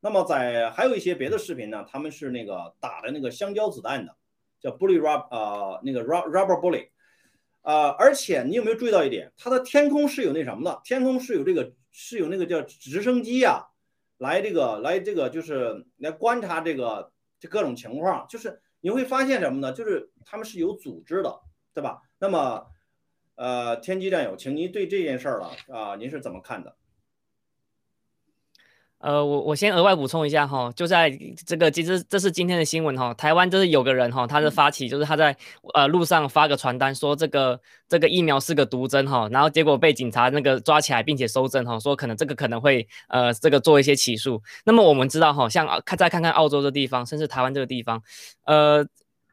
Speaker 2: 那么在还有一些别的视频呢，他们是那个打的那个香蕉子弹的，叫 bullet rub 啊，那个 rubber bullet。啊，而且你有没有注意到一点？它的天空是有那什么的？天空是有这个是有那个叫直升机啊，来这个来这个就是来观察这个。这各种情况，就是你会发现什么呢？就是他们是有组织的，对吧？那么，呃，天机战友，请您对这件事儿了啊，您是怎么看的？
Speaker 3: 呃，我我先额外补充一下哈，就在这个其实这是今天的新闻哈，台湾就是有个人哈，他是发起，就是他在呃路上发个传单说这个这个疫苗是个毒针哈，然后结果被警察那个抓起来，并且收证哈，说可能这个可能会呃这个做一些起诉。那么我们知道哈，像看再看看澳洲这地方，甚至台湾这个地方，呃。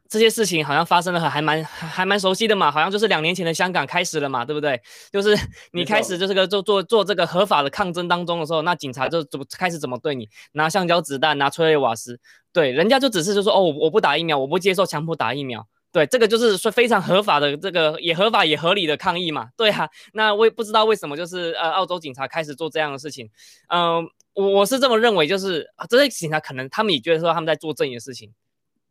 Speaker 3: 这些事情好像发生的还蛮还蛮熟悉的嘛，好像就是两年前的香港开始了嘛，对不对？(laughs) 就是你开始就是个做做做这个合法的抗争当中的时候，那警察就怎么开始怎么对你？拿橡胶子弹拿催泪瓦斯，对，人家就只是就说哦我不打疫苗，我不接受强迫打疫苗，对，这个就是说非常合法的这个也合法也合理的抗议嘛，对啊，那我也不知道为什么就是呃澳洲警察开始做这样的事情，嗯，我我是这么认为，就是这些警察可能他们也觉得说他们在做正义的事情。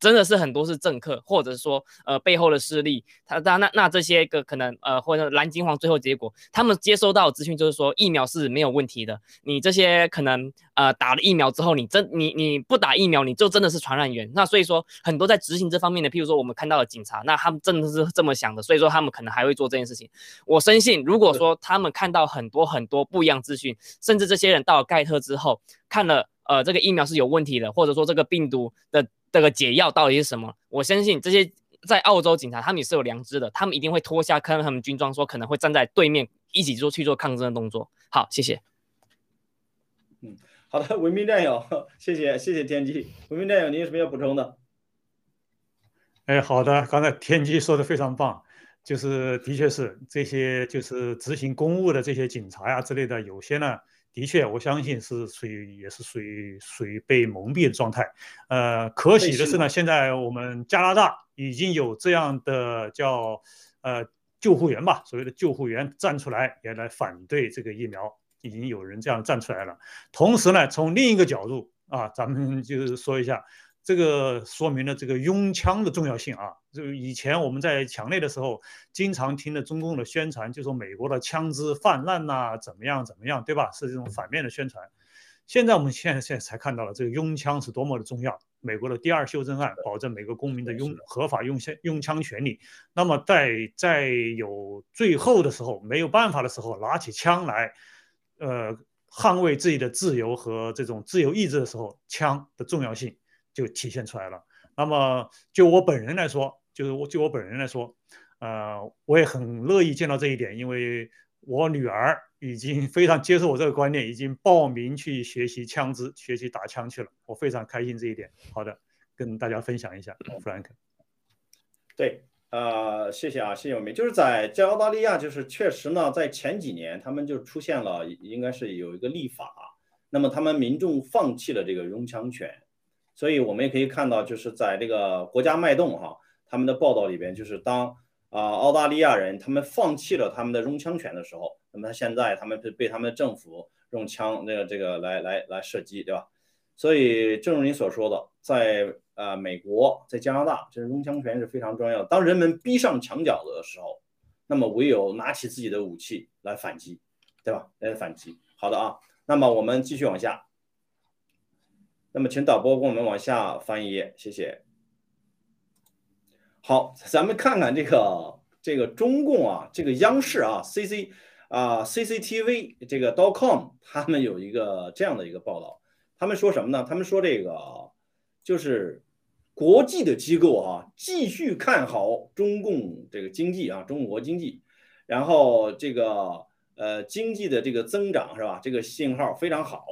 Speaker 3: 真的是很多是政客，或者说呃背后的势力，他那那那这些个可能呃或者蓝金黄最后结果，他们接收到资讯就是说疫苗是没有问题的，你这些可能呃打了疫苗之后，你真你你不打疫苗，你就真的是传染源。那所以说很多在执行这方面的，譬如说我们看到了警察，那他们真的是这么想的，所以说他们可能还会做这件事情。我深信，如果说他们看到很多很多不一样资讯，甚至这些人到了盖特之后看了呃这个疫苗是有问题的，或者说这个病毒的。这个解药到底是什么？我相信这些在澳洲警察，他们也是有良知的，他们一定会脱下看他们军装，说可能会站在对面一起做去做抗争的动作。好，谢谢。
Speaker 2: 嗯，好的，文明战友，谢谢谢谢天机。文明战友，您有什么要补充的？
Speaker 4: 哎，好的，刚才天机说的非常棒，就是的确是这些就是执行公务的这些警察呀之类的，有些呢。的确，我相信是属于也是属于属于被蒙蔽的状态。呃，可喜的是呢，现在我们加拿大已经有这样的叫呃救护员吧，所谓的救护员站出来也来反对这个疫苗，已经有人这样站出来了。同时呢，从另一个角度啊，咱们就是说一下。这个说明了这个拥枪的重要性啊！就以前我们在墙内的时候，经常听的中共的宣传，就说美国的枪支泛滥呐，怎么样怎么样，对吧？是这种反面的宣传。现在我们现在现在才看到了这个拥枪是多么的重要。美国的第二修正案保证每个公民的拥合法拥枪拥枪权利。那么在在有最后的时候没有办法的时候，拿起枪来，呃，捍卫自己的自由和这种自由意志的时候，枪的重要性。就体现出来了。那么就我本人来说，就是我就我本人来说，呃，我也很乐意见到这一点，因为我女儿已经非常接受我这个观念，已经报名去学习枪支、学习打枪去了。我非常开心这一点。好的，跟大家分享一下，Frank。
Speaker 2: 对，呃，谢谢啊，谢谢我们。就是在在澳大利亚，就是确实呢，在前几年他们就出现了，应该是有一个立法，那么他们民众放弃了这个拥枪权。所以我们也可以看到，就是在这个国家脉动哈，他们的报道里边，就是当啊澳大利亚人他们放弃了他们的拥枪权的时候，那么他现在他们被被他们的政府用枪那个这个来来来射击，对吧？所以正如你所说的，在呃美国，在加拿大，这拥枪权是非常重要的。当人们逼上墙角的时候，那么唯有拿起自己的武器来反击，对吧？来反击。好的啊，那么我们继续往下。那么，请导播给我们往下翻一页，谢谢。好，咱们看看这个这个中共啊，这个央视啊，C C 啊，CCTV 这个 dot .com，他们有一个这样的一个报道，他们说什么呢？他们说这个就是国际的机构啊，继续看好中共这个经济啊，中国经济，然后这个呃经济的这个增长是吧？这个信号非常好。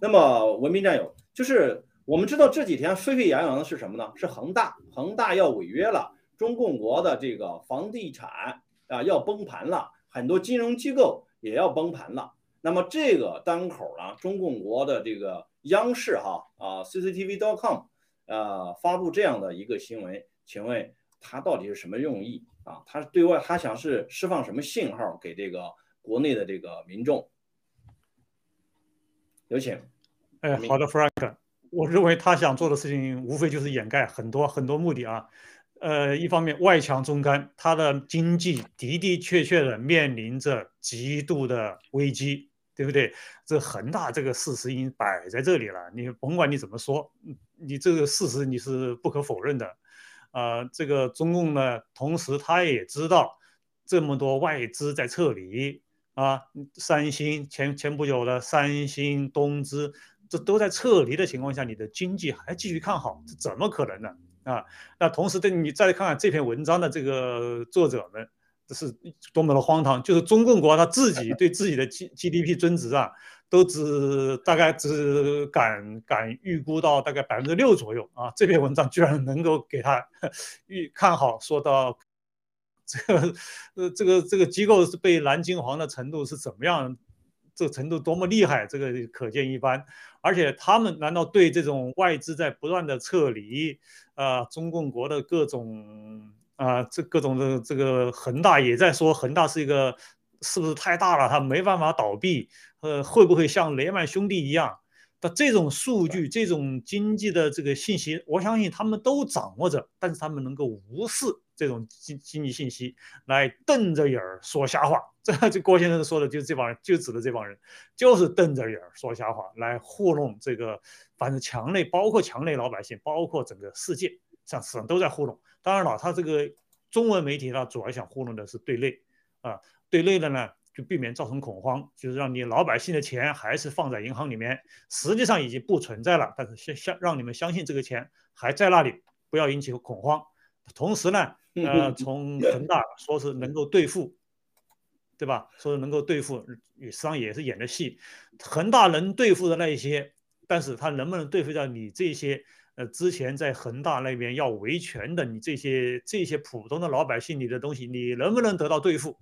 Speaker 2: 那么，文明战友。就是我们知道这几天沸沸扬扬的是什么呢？是恒大，恒大要违约了，中共国的这个房地产啊要崩盘了，很多金融机构也要崩盘了。那么这个当口呢，中共国的这个央视哈啊 CCTV.com 呃发布这样的一个新闻，请问他到底是什么用意啊？他对外他想是释放什么信号给这个国内的这个民众？有请。
Speaker 4: 哎，好的，Frank，我认为他想做的事情无非就是掩盖很多很多目的啊。呃，一方面外强中干，他的经济的的确确的面临着极度的危机，对不对？这恒大这个事实已经摆在这里了，你甭管你怎么说，你这个事实你是不可否认的。啊，这个中共呢，同时他也知道这么多外资在撤离，啊，三星前前不久的三星、东芝，这都在撤离的情况下，你的经济还继续看好，这怎么可能呢？啊，那同时，对你再看看这篇文章的这个作者们，这是多么的荒唐！就是中共国他自己对自己的 G GDP 增值啊，都只大概只敢敢预估到大概百分之六左右啊，这篇文章居然能够给他预看好，说到这个呃这个这个机构是被蓝金黄的程度是怎么样？这个程度多么厉害，这个可见一斑。而且他们难道对这种外资在不断的撤离，啊，中共国的各种啊，这各种的这个恒大也在说恒大是一个是不是太大了，它没办法倒闭，呃，会不会像雷曼兄弟一样？那这种数据、这种经济的这个信息，我相信他们都掌握着，但是他们能够无视。这种经经济信息来瞪着眼儿说瞎话，这这郭先生说的就是这帮人，就指的这帮人，就是瞪着眼儿说瞎话来糊弄这个，反正墙内包括墙内老百姓，包括整个世界，像市场都在糊弄。当然了，他这个中文媒体呢，主要想糊弄的是对内啊，对内的呢就避免造成恐慌，就是让你老百姓的钱还是放在银行里面，实际上已经不存在了，但是相相让你们相信这个钱还在那里，不要引起恐慌。同时呢。(laughs) 呃，从恒大说是能够兑付，对吧？说是能够兑付，实际上也是演的戏。恒大能兑付的那一些，但是他能不能兑付到你这些呃之前在恒大那边要维权的你这些这些普通的老百姓，你的东西你能不能得到兑付，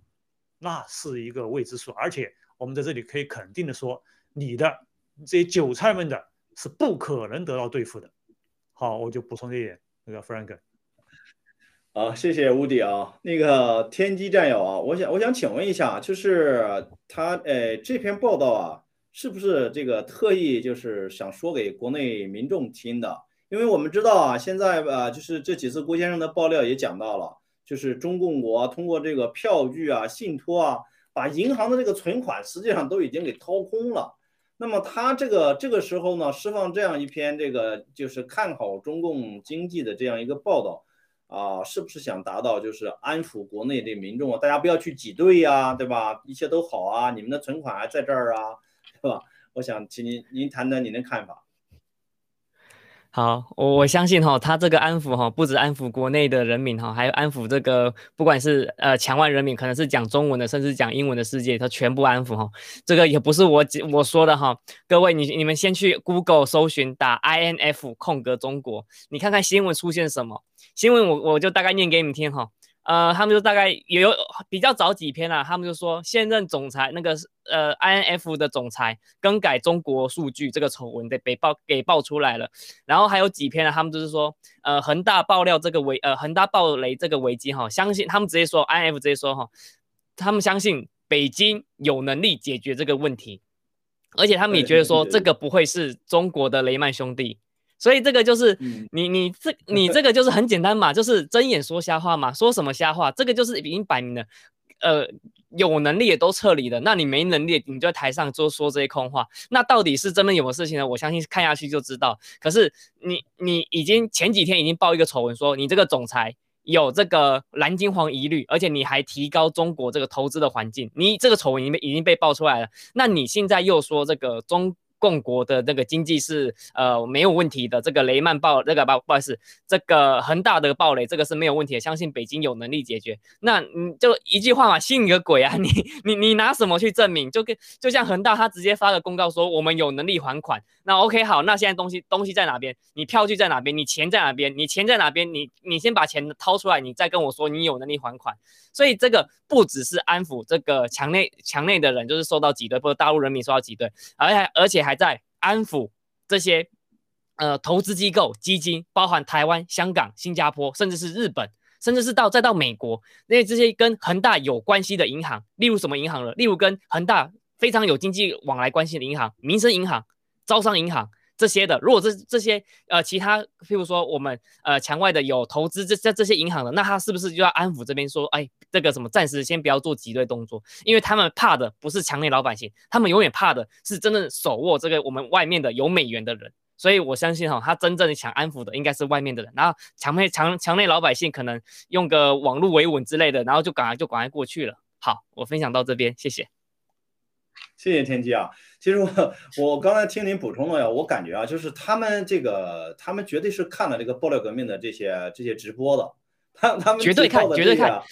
Speaker 4: 那是一个未知数。而且我们在这里可以肯定的说，你的这些韭菜们的是不可能得到兑付的。好，我就补充这一点，那个 Frank。
Speaker 2: 好，谢谢乌迪啊，那个天机战友啊，我想我想请问一下，就是他呃这篇报道啊，是不是这个特意就是想说给国内民众听的？因为我们知道啊，现在啊就是这几次郭先生的爆料也讲到了，就是中共国通过这个票据啊、信托啊，把银行的这个存款实际上都已经给掏空了。那么他这个这个时候呢，释放这样一篇这个就是看好中共经济的这样一个报道。啊，是不是想达到就是安抚国内的民众啊？大家不要去挤兑呀，对吧？一切都好啊，你们的存款还在这儿啊，对吧？我想请您您谈谈您的看法。
Speaker 3: 好，我我相信哈，他这个安抚哈，不止安抚国内的人民哈，还有安抚这个不管是呃墙外人民，可能是讲中文的，甚至讲英文的世界，他全部安抚哈。这个也不是我我说的哈，各位你你们先去 Google 搜寻打 INF 空格中国，你看看新闻出现什么新闻，我我就大概念给你们听哈。呃，他们就大概也有比较早几篇啦，他们就说现任总裁那个呃 INF 的总裁更改中国数据这个丑闻的被爆给爆出来了，然后还有几篇呢，他们就是说呃恒大爆料这个危呃恒大爆雷这个危机哈，相信他们直接说 INF 直接说哈，他们相信北京有能力解决这个问题，而且他们也觉得说这个不会是中国的雷曼兄弟。所以这个就是你你这你这个就是很简单嘛，就是睁眼说瞎话嘛，说什么瞎话？这个就是已经摆明了，呃，有能力也都撤离了，那你没能力，你就在台上就说这些空话，那到底是真的有没有事情呢？我相信看下去就知道。可是你你已经前几天已经报一个丑闻，说你这个总裁有这个蓝金黄疑虑，而且你还提高中国这个投资的环境，你这个丑闻已经已经被爆出来了，那你现在又说这个中。共国的那个经济是呃没有问题的，这个雷曼暴这个不不好意思，这个恒大的暴雷这个是没有问题的，相信北京有能力解决。那你就一句话嘛，信你个鬼啊！你 (laughs) 你你拿什么去证明？就跟就像恒大他直接发个公告说我们有能力还款。那 OK 好，那现在东西东西在哪边？你票据在哪边？你钱在哪边？你钱在哪边？你你先把钱掏出来，你再跟我说你有能力还款。所以这个不只是安抚这个墙内墙内的人，就是受到挤兑，或者大陆人民受到挤兑，而且而且还还在安抚这些呃投资机构、基金，包含台湾、香港、新加坡，甚至是日本，甚至是到再到美国，那这些跟恒大有关系的银行，例如什么银行了？例如跟恒大非常有经济往来关系的银行，民生银行、招商银行。这些的，如果这这些呃其他，譬如说我们呃墙外的有投资这这这些银行的，那他是不是就要安抚这边说，哎，这个什么暂时先不要做挤兑动作，因为他们怕的不是墙内老百姓，他们永远怕的是真正手握这个我们外面的有美元的人，所以我相信哈，他真正想安抚的应该是外面的人，然后墙内墙墙内老百姓可能用个网络维稳之类的，然后就赶快就赶快过去了。好，我分享到这边，谢谢。
Speaker 2: 谢谢天机啊。其实我我刚才听您补充了呀，我感觉啊，就是他们这个他们绝对是看了这个爆料革命的这些这些直播的，他他们
Speaker 3: 绝对看，绝对看。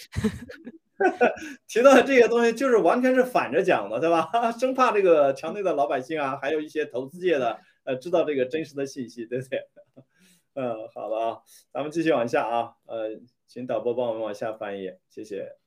Speaker 3: (laughs)
Speaker 2: 提到的这些东西就是完全是反着讲的，对吧？(laughs) 生怕这个墙内的老百姓啊，还有一些投资界的呃知道这个真实的信息，对不对？(laughs) 嗯，好了啊，咱们继续往下啊，呃，请导播帮我们往下翻译，谢谢。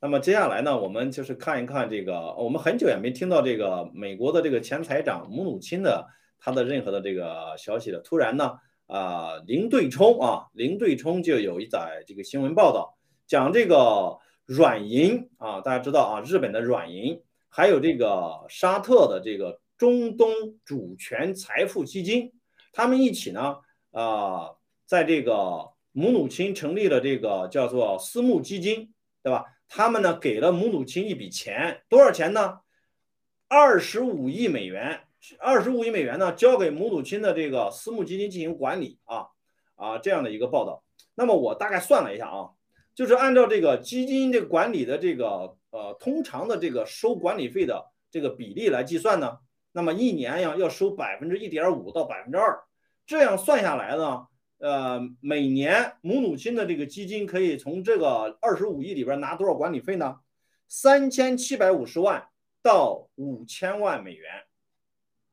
Speaker 2: 那么接下来呢，我们就是看一看这个，我们很久也没听到这个美国的这个前财长姆努钦的他的任何的这个消息了。突然呢，啊，零对冲啊，零对冲就有一载这个新闻报道，讲这个软银啊，大家知道啊，日本的软银，还有这个沙特的这个中东主权财富基金，他们一起呢，啊，在这个姆努钦成立了这个叫做私募基金，对吧？他们呢给了母乳亲一笔钱，多少钱呢？二十五亿美元。二十五亿美元呢，交给母乳亲的这个私募基金进行管理啊啊这样的一个报道。那么我大概算了一下啊，就是按照这个基金这个管理的这个呃通常的这个收管理费的这个比例来计算呢，那么一年呀要收百分之一点五到百分之二，这样算下来呢。呃，每年母乳亲的这个基金可以从这个二十五亿里边拿多少管理费呢？三千七百五十万到五千万美元，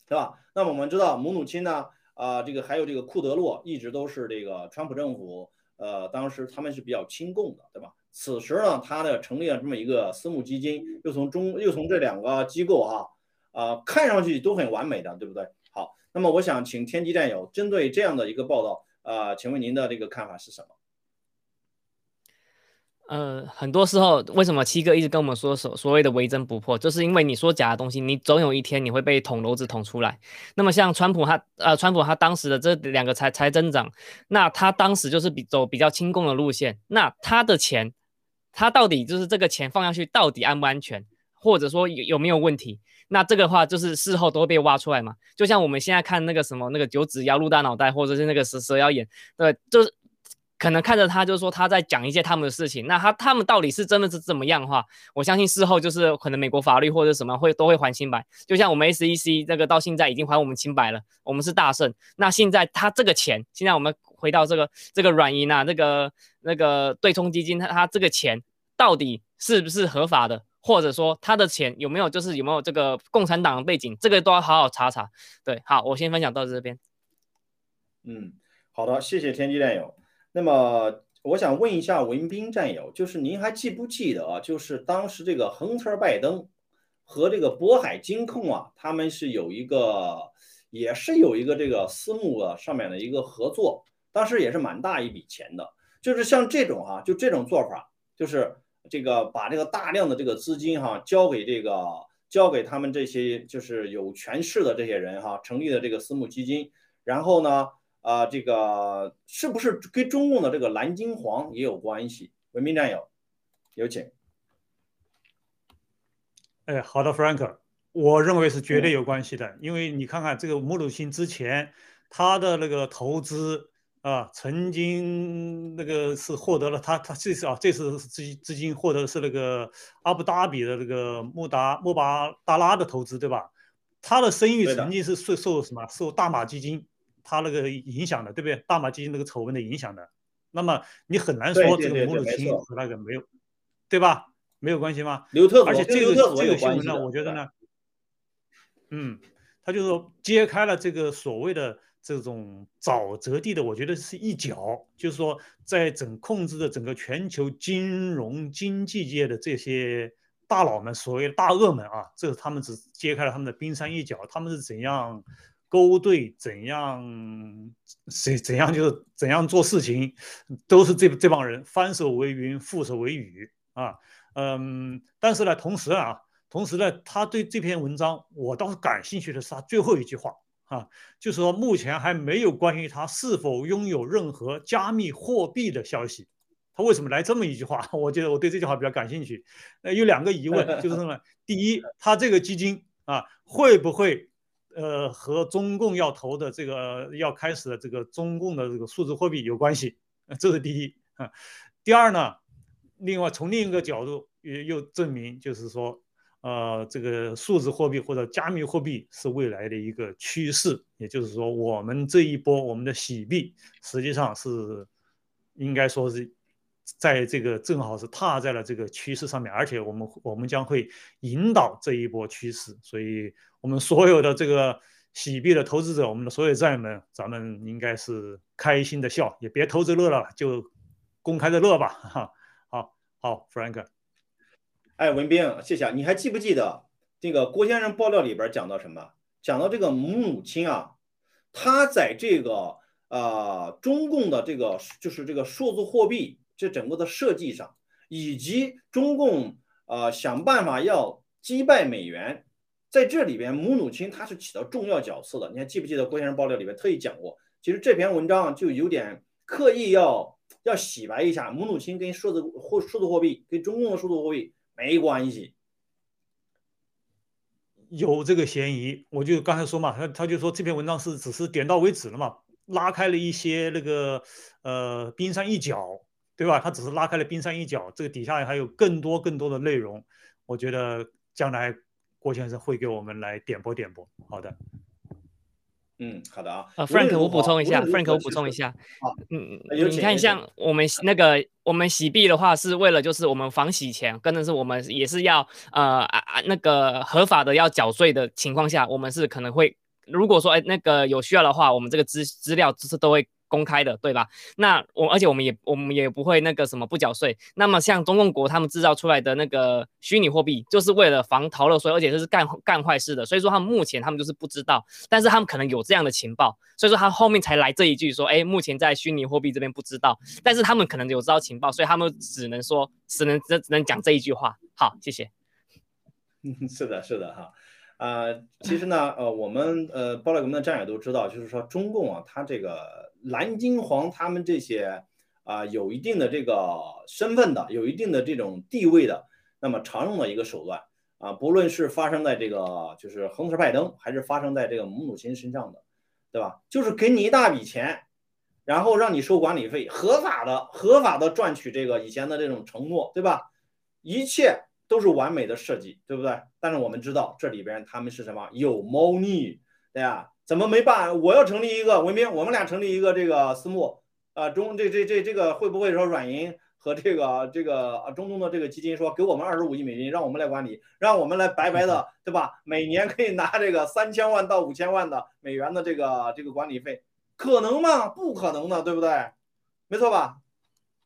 Speaker 2: 对吧？那么我们知道母乳亲呢，啊，这个还有这个库德洛，一直都是这个川普政府，呃，当时他们是比较亲共的，对吧？此时呢，他呢成立了这么一个私募基金，又从中又从这两个机构哈，啊，看上去都很完美的，对不对？好，那么我想请天机战友针对这样的一个报道。啊，请问您的这个看法是什么？
Speaker 3: 呃，很多时候为什么七哥一直跟我们说所所谓的为真不破，就是因为你说假的东西，你总有一天你会被捅娄子捅出来。那么像川普他呃，川普他当时的这两个财财增长，那他当时就是比走比较亲共的路线，那他的钱，他到底就是这个钱放下去到底安不安全，或者说有有没有问题？那这个话就是事后都会被挖出来嘛，就像我们现在看那个什么那个九指妖鹿大脑袋，或者是那个蛇蛇妖眼，对，就是可能看着他就是说他在讲一些他们的事情，那他他们到底是真的是怎么样的话，我相信事后就是可能美国法律或者什么会都会还清白，就像我们 SEC 这个到现在已经还我们清白了，我们是大胜。那现在他这个钱，现在我们回到这个这个软银啊，那个那个对冲基金，他他这个钱到底是不是合法的？或者说他的钱有没有，就是有没有这个共产党的背景，这个都要好好查查。对，好，我先分享到这边。
Speaker 2: 嗯，好的，谢谢天机战友。那么我想问一下文斌战友，就是您还记不记得啊，就是当时这个亨特拜登和这个渤海金控啊，他们是有一个，也是有一个这个私募的上面的一个合作，当时也是蛮大一笔钱的。就是像这种啊，就这种做法，就是。这个把这个大量的这个资金哈交给这个交给他们这些就是有权势的这些人哈成立的这个私募基金，然后呢啊这个是不是跟中共的这个蓝金黄也有关系？文明战友，有请。
Speaker 4: 哎，好的，Frank，我认为是绝对有关系的，因为你看看这个穆鲁辛之前他的那个投资。啊，曾经那个是获得了他他这次啊，这次资金资金获得的是那个阿布达比的那个穆达穆巴达拉的投资，对吧？他的声誉曾经是受受什么受大马基金他那个影响的，对不对？大马基金那个丑闻的影响的。那么你很难说这个穆鲁钦和那个没有，对吧？没有关系吗？
Speaker 2: 刘特
Speaker 4: 而且这个这个新闻呢，我觉得呢，嗯，他就是说揭开了这个所谓的。这种沼泽地的，我觉得是一角，就是说，在整控制的整个全球金融经济界的这些大佬们，所谓的大鳄们啊，这是他们只揭开了他们的冰山一角，他们是怎样勾兑，怎样怎怎样就是怎样做事情，都是这这帮人翻手为云，覆手为雨啊，嗯，但是呢，同时啊，同时呢，他对这篇文章，我倒是感兴趣的是他最后一句话。啊，就是说目前还没有关于他是否拥有任何加密货币的消息。他为什么来这么一句话？(laughs) 我觉得我对这句话比较感兴趣。呃，有两个疑问，就是什么？第一，他这个基金啊，会不会呃和中共要投的这个要开始的这个中共的这个数字货币有关系？(laughs) 这是第一啊。第二呢，另外从另一个角度又又证明，就是说。呃，这个数字货币或者加密货币是未来的一个趋势，也就是说，我们这一波我们的洗币实际上是应该说是在这个正好是踏在了这个趋势上面，而且我们我们将会引导这一波趋势，所以我们所有的这个洗币的投资者，我们的所有战友们，咱们应该是开心的笑，也别偷着乐了，就公开的乐吧，哈，好好，Frank。
Speaker 2: 哎，文斌，谢谢。你还记不记得这个郭先生爆料里边讲到什么？讲到这个母努钦啊，他在这个呃中共的这个就是这个数字货币这整个的设计上，以及中共呃想办法要击败美元，在这里边母努钦他是起到重要角色的。你还记不记得郭先生爆料里边特意讲过？其实这篇文章就有点刻意要要洗白一下母乳亲跟数字货数字货币跟中共的数字货币。没关系，
Speaker 4: 有这个嫌疑。我就刚才说嘛，他他就说这篇文章是只是点到为止了嘛，拉开了一些那个呃冰山一角，对吧？他只是拉开了冰山一角，这个底下还有更多更多的内容。我觉得将来郭先生会给我们来点拨点拨。好的。
Speaker 2: 嗯，好的啊。
Speaker 3: 呃，Frank，我补充一下，Frank，我补充一下。嗯嗯，你看，像我们那个我们洗币的话，是为了就是我们防洗钱，跟的是我们也是要呃啊啊那个合法的要缴税的情况下，我们是可能会如果说哎那个有需要的话，我们这个资资料就是都会。公开的，对吧？那我而且我们也我们也不会那个什么不缴税。那么像中共国他们制造出来的那个虚拟货币，就是为了防逃漏税，而且这是干干坏事的。所以说他们目前他们就是不知道，但是他们可能有这样的情报，所以说他后面才来这一句说，哎，目前在虚拟货币这边不知道，但是他们可能有知道情报，所以他们只能说只能只只能讲这一句话。好，谢谢。
Speaker 2: 嗯，(laughs) 是的，是的，哈。啊，其实呢，呃，我们呃，包括我们的战友都知道，就是说中共啊，他这个蓝金黄他们这些啊，有一定的这个身份的，有一定的这种地位的，那么常用的一个手段啊，不论是发生在这个就是亨特拜登，还是发生在这个母母亲身上的，对吧？就是给你一大笔钱，然后让你收管理费，合法的、合法的赚取这个以前的这种承诺，对吧？一切。都是完美的设计，对不对？但是我们知道这里边他们是什么有猫腻，对呀？怎么没办？我要成立一个文明，我们俩成立一个这个私募，呃中这这这这个会不会说软银和这个这个啊中东的这个基金说给我们二十五亿美金，让我们来管理，让我们来白白的，(laughs) 对吧？每年可以拿这个三千万到五千万的美元的这个这个管理费，可能吗？不可能的，对不对？没错吧？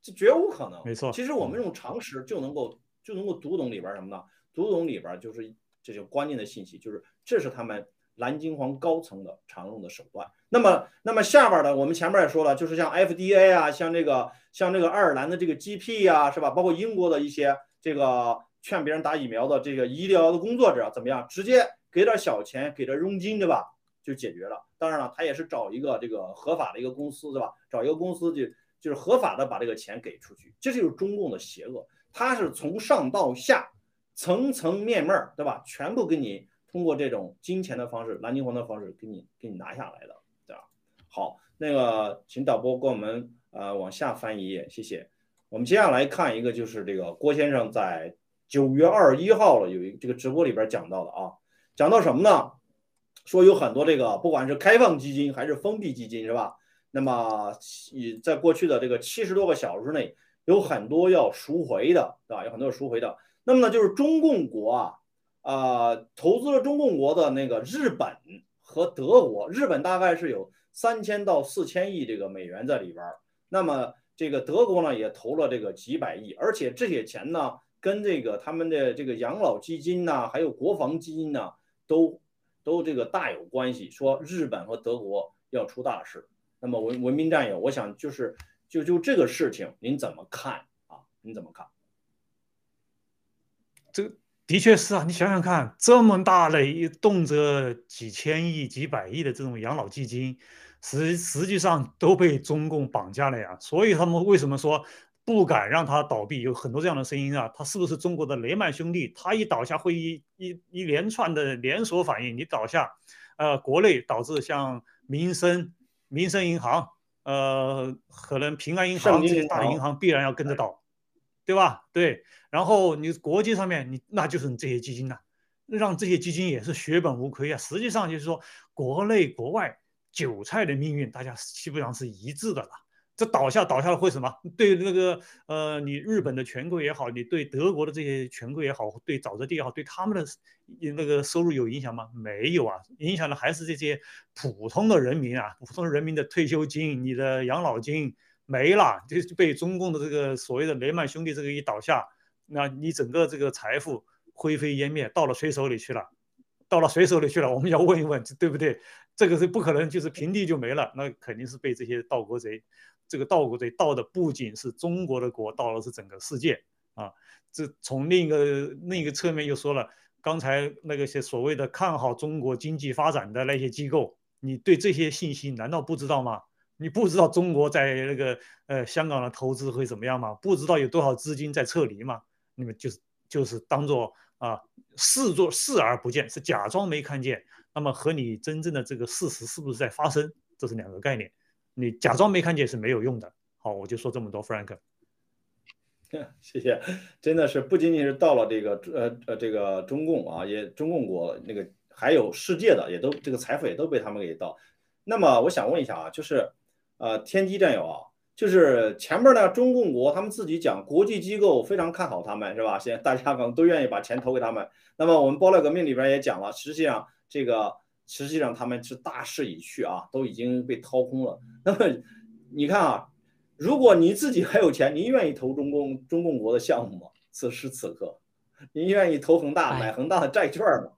Speaker 2: 这绝无可能。
Speaker 4: 没错。
Speaker 2: 其实我们用常识就能够。就能够读懂里边什么呢？读懂里边就是这些关键的信息，就是这是他们蓝金黄高层的常用的手段。那么，那么下边呢我们前面也说了，就是像 FDA 啊，像这个像这个爱尔兰的这个 GP 呀，是吧？包括英国的一些这个劝别人打疫苗的这个医疗的工作者怎么样？直接给点小钱，给点佣金，对吧？就解决了。当然了，他也是找一个这个合法的一个公司，对吧？找一个公司就就是合法的把这个钱给出去，这就是中共的邪恶。它是从上到下，层层面面儿，对吧？全部给你通过这种金钱的方式、蓝金黄的方式给你给你拿下来的，对吧？好，那个请导播给我们呃往下翻一页，谢谢。我们接下来看一个，就是这个郭先生在九月二十一号了有一这个直播里边讲到的啊，讲到什么呢？说有很多这个不管是开放基金还是封闭基金，是吧？那么在过去的这个七十多个小时内。有很多要赎回的，对吧？有很多要赎回的。那么呢，就是中共国啊，啊，投资了中共国的那个日本和德国，日本大概是有三千到四千亿这个美元在里边儿。那么这个德国呢，也投了这个几百亿，而且这些钱呢，跟这个他们的这个养老基金呐，还有国防基金呢，都都这个大有关系。说日本和德国要出大事。那么文文明战友，我想就是。就就这个事情，您怎么看啊？您怎么看？
Speaker 4: 这的确是啊，你想想看，这么大的一动辄几千亿、几百亿的这种养老基金，实实际上都被中共绑架了呀。所以他们为什么说不敢让它倒闭？有很多这样的声音啊。他是不是中国的雷曼兄弟？他一倒下，会一一一连串的连锁反应。你倒下，呃，国内导致像民生、民生银行。呃，可能平安银行这些大的银行必然要跟着倒，对吧？对，然后你国际上面，你那就是你这些基金呐，让这些基金也是血本无亏啊。实际上就是说，国内国外韭菜的命运，大家基本上是一致的了。这倒下倒下了会什么？对那个呃，你日本的权贵也好，你对德国的这些权贵也好，对沼泽地也好，对他们的那个收入有影响吗？没有啊，影响的还是这些普通的人民啊，普通人民的退休金、你的养老金没了，就被中共的这个所谓的雷曼兄弟这个一倒下，那你整个这个财富灰飞烟灭，到了谁手里去了？到了谁手里去了？我们要问一问，对不对？这个是不可能，就是平地就没了，那肯定是被这些盗国贼。这个盗国贼盗的不仅是中国的国，盗的是整个世界啊！这从另一个另一个侧面又说了，刚才那个些所谓的看好中国经济发展的那些机构，你对这些信息难道不知道吗？你不知道中国在那个呃香港的投资会怎么样吗？不知道有多少资金在撤离吗？你们就是就是当做啊视作视而不见，是假装没看见。那么和你真正的这个事实是不是在发生，这是两个概念。你假装没看见是没有用的。好，我就说这么多，Frank。(laughs)
Speaker 2: 谢谢，真的是不仅仅是到了这个呃呃这个中共啊，也中共国那个还有世界的也都这个财富也都被他们给盗。那么我想问一下啊，就是呃天机战友啊，就是前面呢中共国他们自己讲国际机构非常看好他们是吧？现在大家可能都愿意把钱投给他们。那么我们爆料革命里边也讲了，实际上这个。实际上他们是大势已去啊，都已经被掏空了。那么你看啊，如果你自己还有钱，您愿意投中共中共国的项目吗？此时此刻，您愿意投恒大买恒大的债券吗？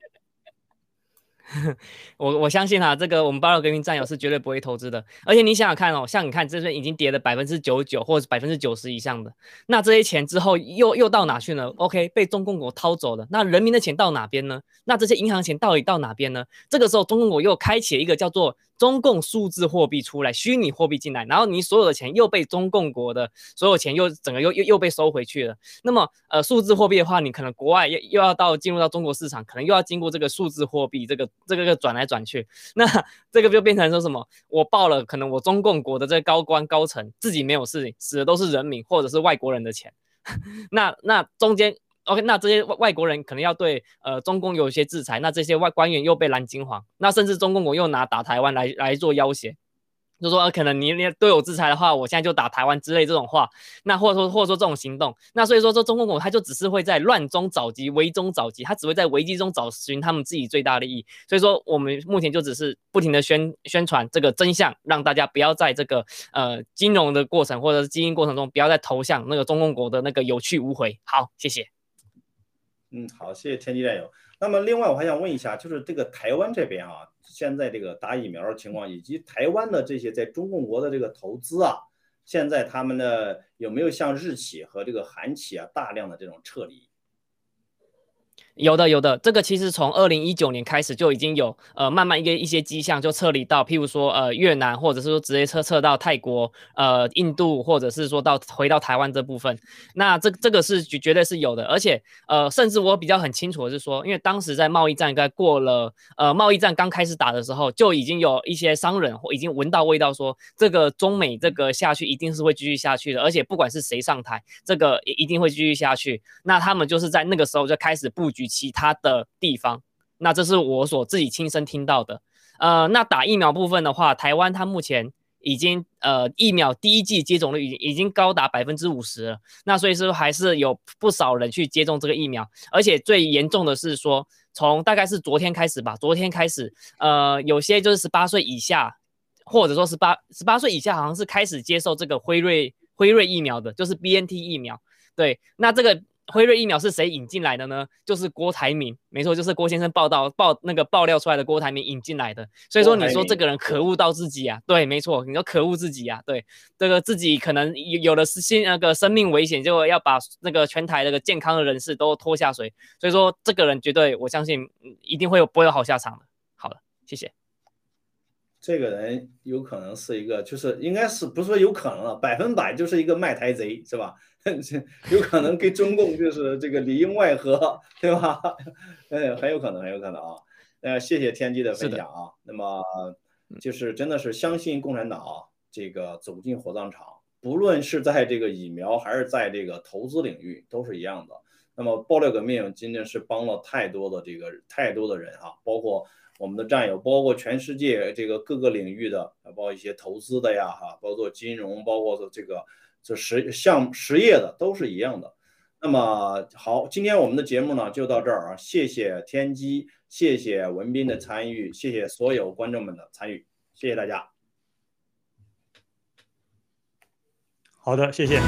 Speaker 2: (laughs)
Speaker 3: 我我相信哈，这个我们八六革命战友是绝对不会投资的。而且你想想看哦，像你看这边已经跌了百分之九十九或者百分之九十以上的，那这些钱之后又又到哪去呢？OK，被中共国掏走了。那人民的钱到哪边呢？那这些银行钱到底到哪边呢？这个时候中共国又开启了一个叫做。中共数字货币出来，虚拟货币进来，然后你所有的钱又被中共国的所有钱又整个又又又被收回去了。那么，呃，数字货币的话，你可能国外又又要到进入到中国市场，可能又要经过这个数字货币这个这个个转来转去。(laughs) 那这个就变成说什么？我报了，可能我中共国的这高官高层自己没有事情，死的都是人民或者是外国人的钱。(laughs) 那那中间。OK，那这些外外国人可能要对呃中共有一些制裁，那这些外官员又被蓝金黄，那甚至中共国又拿打台湾来来做要挟。就说可能你你对我制裁的话，我现在就打台湾之类这种话，那或者说或者说这种行动，那所以说说中共国他就只是会在乱中找机，危中找机，他只会在危机中找寻他们自己最大利益。所以说我们目前就只是不停的宣宣传这个真相，让大家不要在这个呃金融的过程或者是基因过程中不要再投向那个中共国的那个有去无回。好，谢谢。
Speaker 2: 嗯，好，谢谢天机战友。那么，另外我还想问一下，就是这个台湾这边啊，现在这个打疫苗的情况，以及台湾的这些在中共国的这个投资啊，现在他们的有没有像日企和这个韩企啊，大量的这种撤离？
Speaker 3: 有的，有的，这个其实从二零一九年开始就已经有，呃，慢慢一个一些迹象就撤离到，譬如说，呃，越南，或者是说直接撤撤到泰国，呃，印度，或者是说到回到台湾这部分，那这这个是绝绝对是有的，而且，呃，甚至我比较很清楚的是说，因为当时在贸易战该过了，呃，贸易战刚开始打的时候，就已经有一些商人或已经闻到味道，说这个中美这个下去一定是会继续下去的，而且不管是谁上台，这个也一定会继续下去，那他们就是在那个时候就开始布局。与其他的地方，那这是我所自己亲身听到的。呃，那打疫苗部分的话，台湾它目前已经呃疫苗第一季接种率已经已经高达百分之五十了。那所以说还是有不少人去接种这个疫苗，而且最严重的是说，从大概是昨天开始吧，昨天开始，呃，有些就是十八岁以下，或者说十八十八岁以下，好像是开始接受这个辉瑞辉瑞疫苗的，就是 B N T 疫苗。对，那这个。辉瑞疫苗是谁引进来的呢？就是郭台铭，没错，就是郭先生报道报那个爆料出来的郭台铭引进来的。所以说，你说这个人可恶到自己啊？对，没错，你说可恶自己啊？对，这个自己可能有有的是心那个生命危险，就要把那个全台那个健康的人士都拖下水。所以说，这个人绝对我相信一定会有不会有好下场的。好了，谢谢。
Speaker 2: 这个人有可能是一个，就是应该是不是说有可能了，百分百就是一个卖台贼，是吧？(laughs) 有可能跟中共就是这个里应外合，对吧？(laughs) 嗯，很有可能，很有可能啊。呃，谢谢天机的分享啊。那么就是真的是相信共产党，这个走进火葬场，不论是在这个疫苗还是在这个投资领域都是一样的。那么爆料革命今天是帮了太多的这个太多的人啊，包括我们的战友，包括全世界这个各个领域的，包括一些投资的呀，哈，包括金融，包括这个就实项实业的都是一样的。那么好，今天我们的节目呢就到这儿啊，谢谢天机，谢谢文斌的参与，谢谢所有观众们的参与，谢谢大家。
Speaker 4: 好的，谢谢。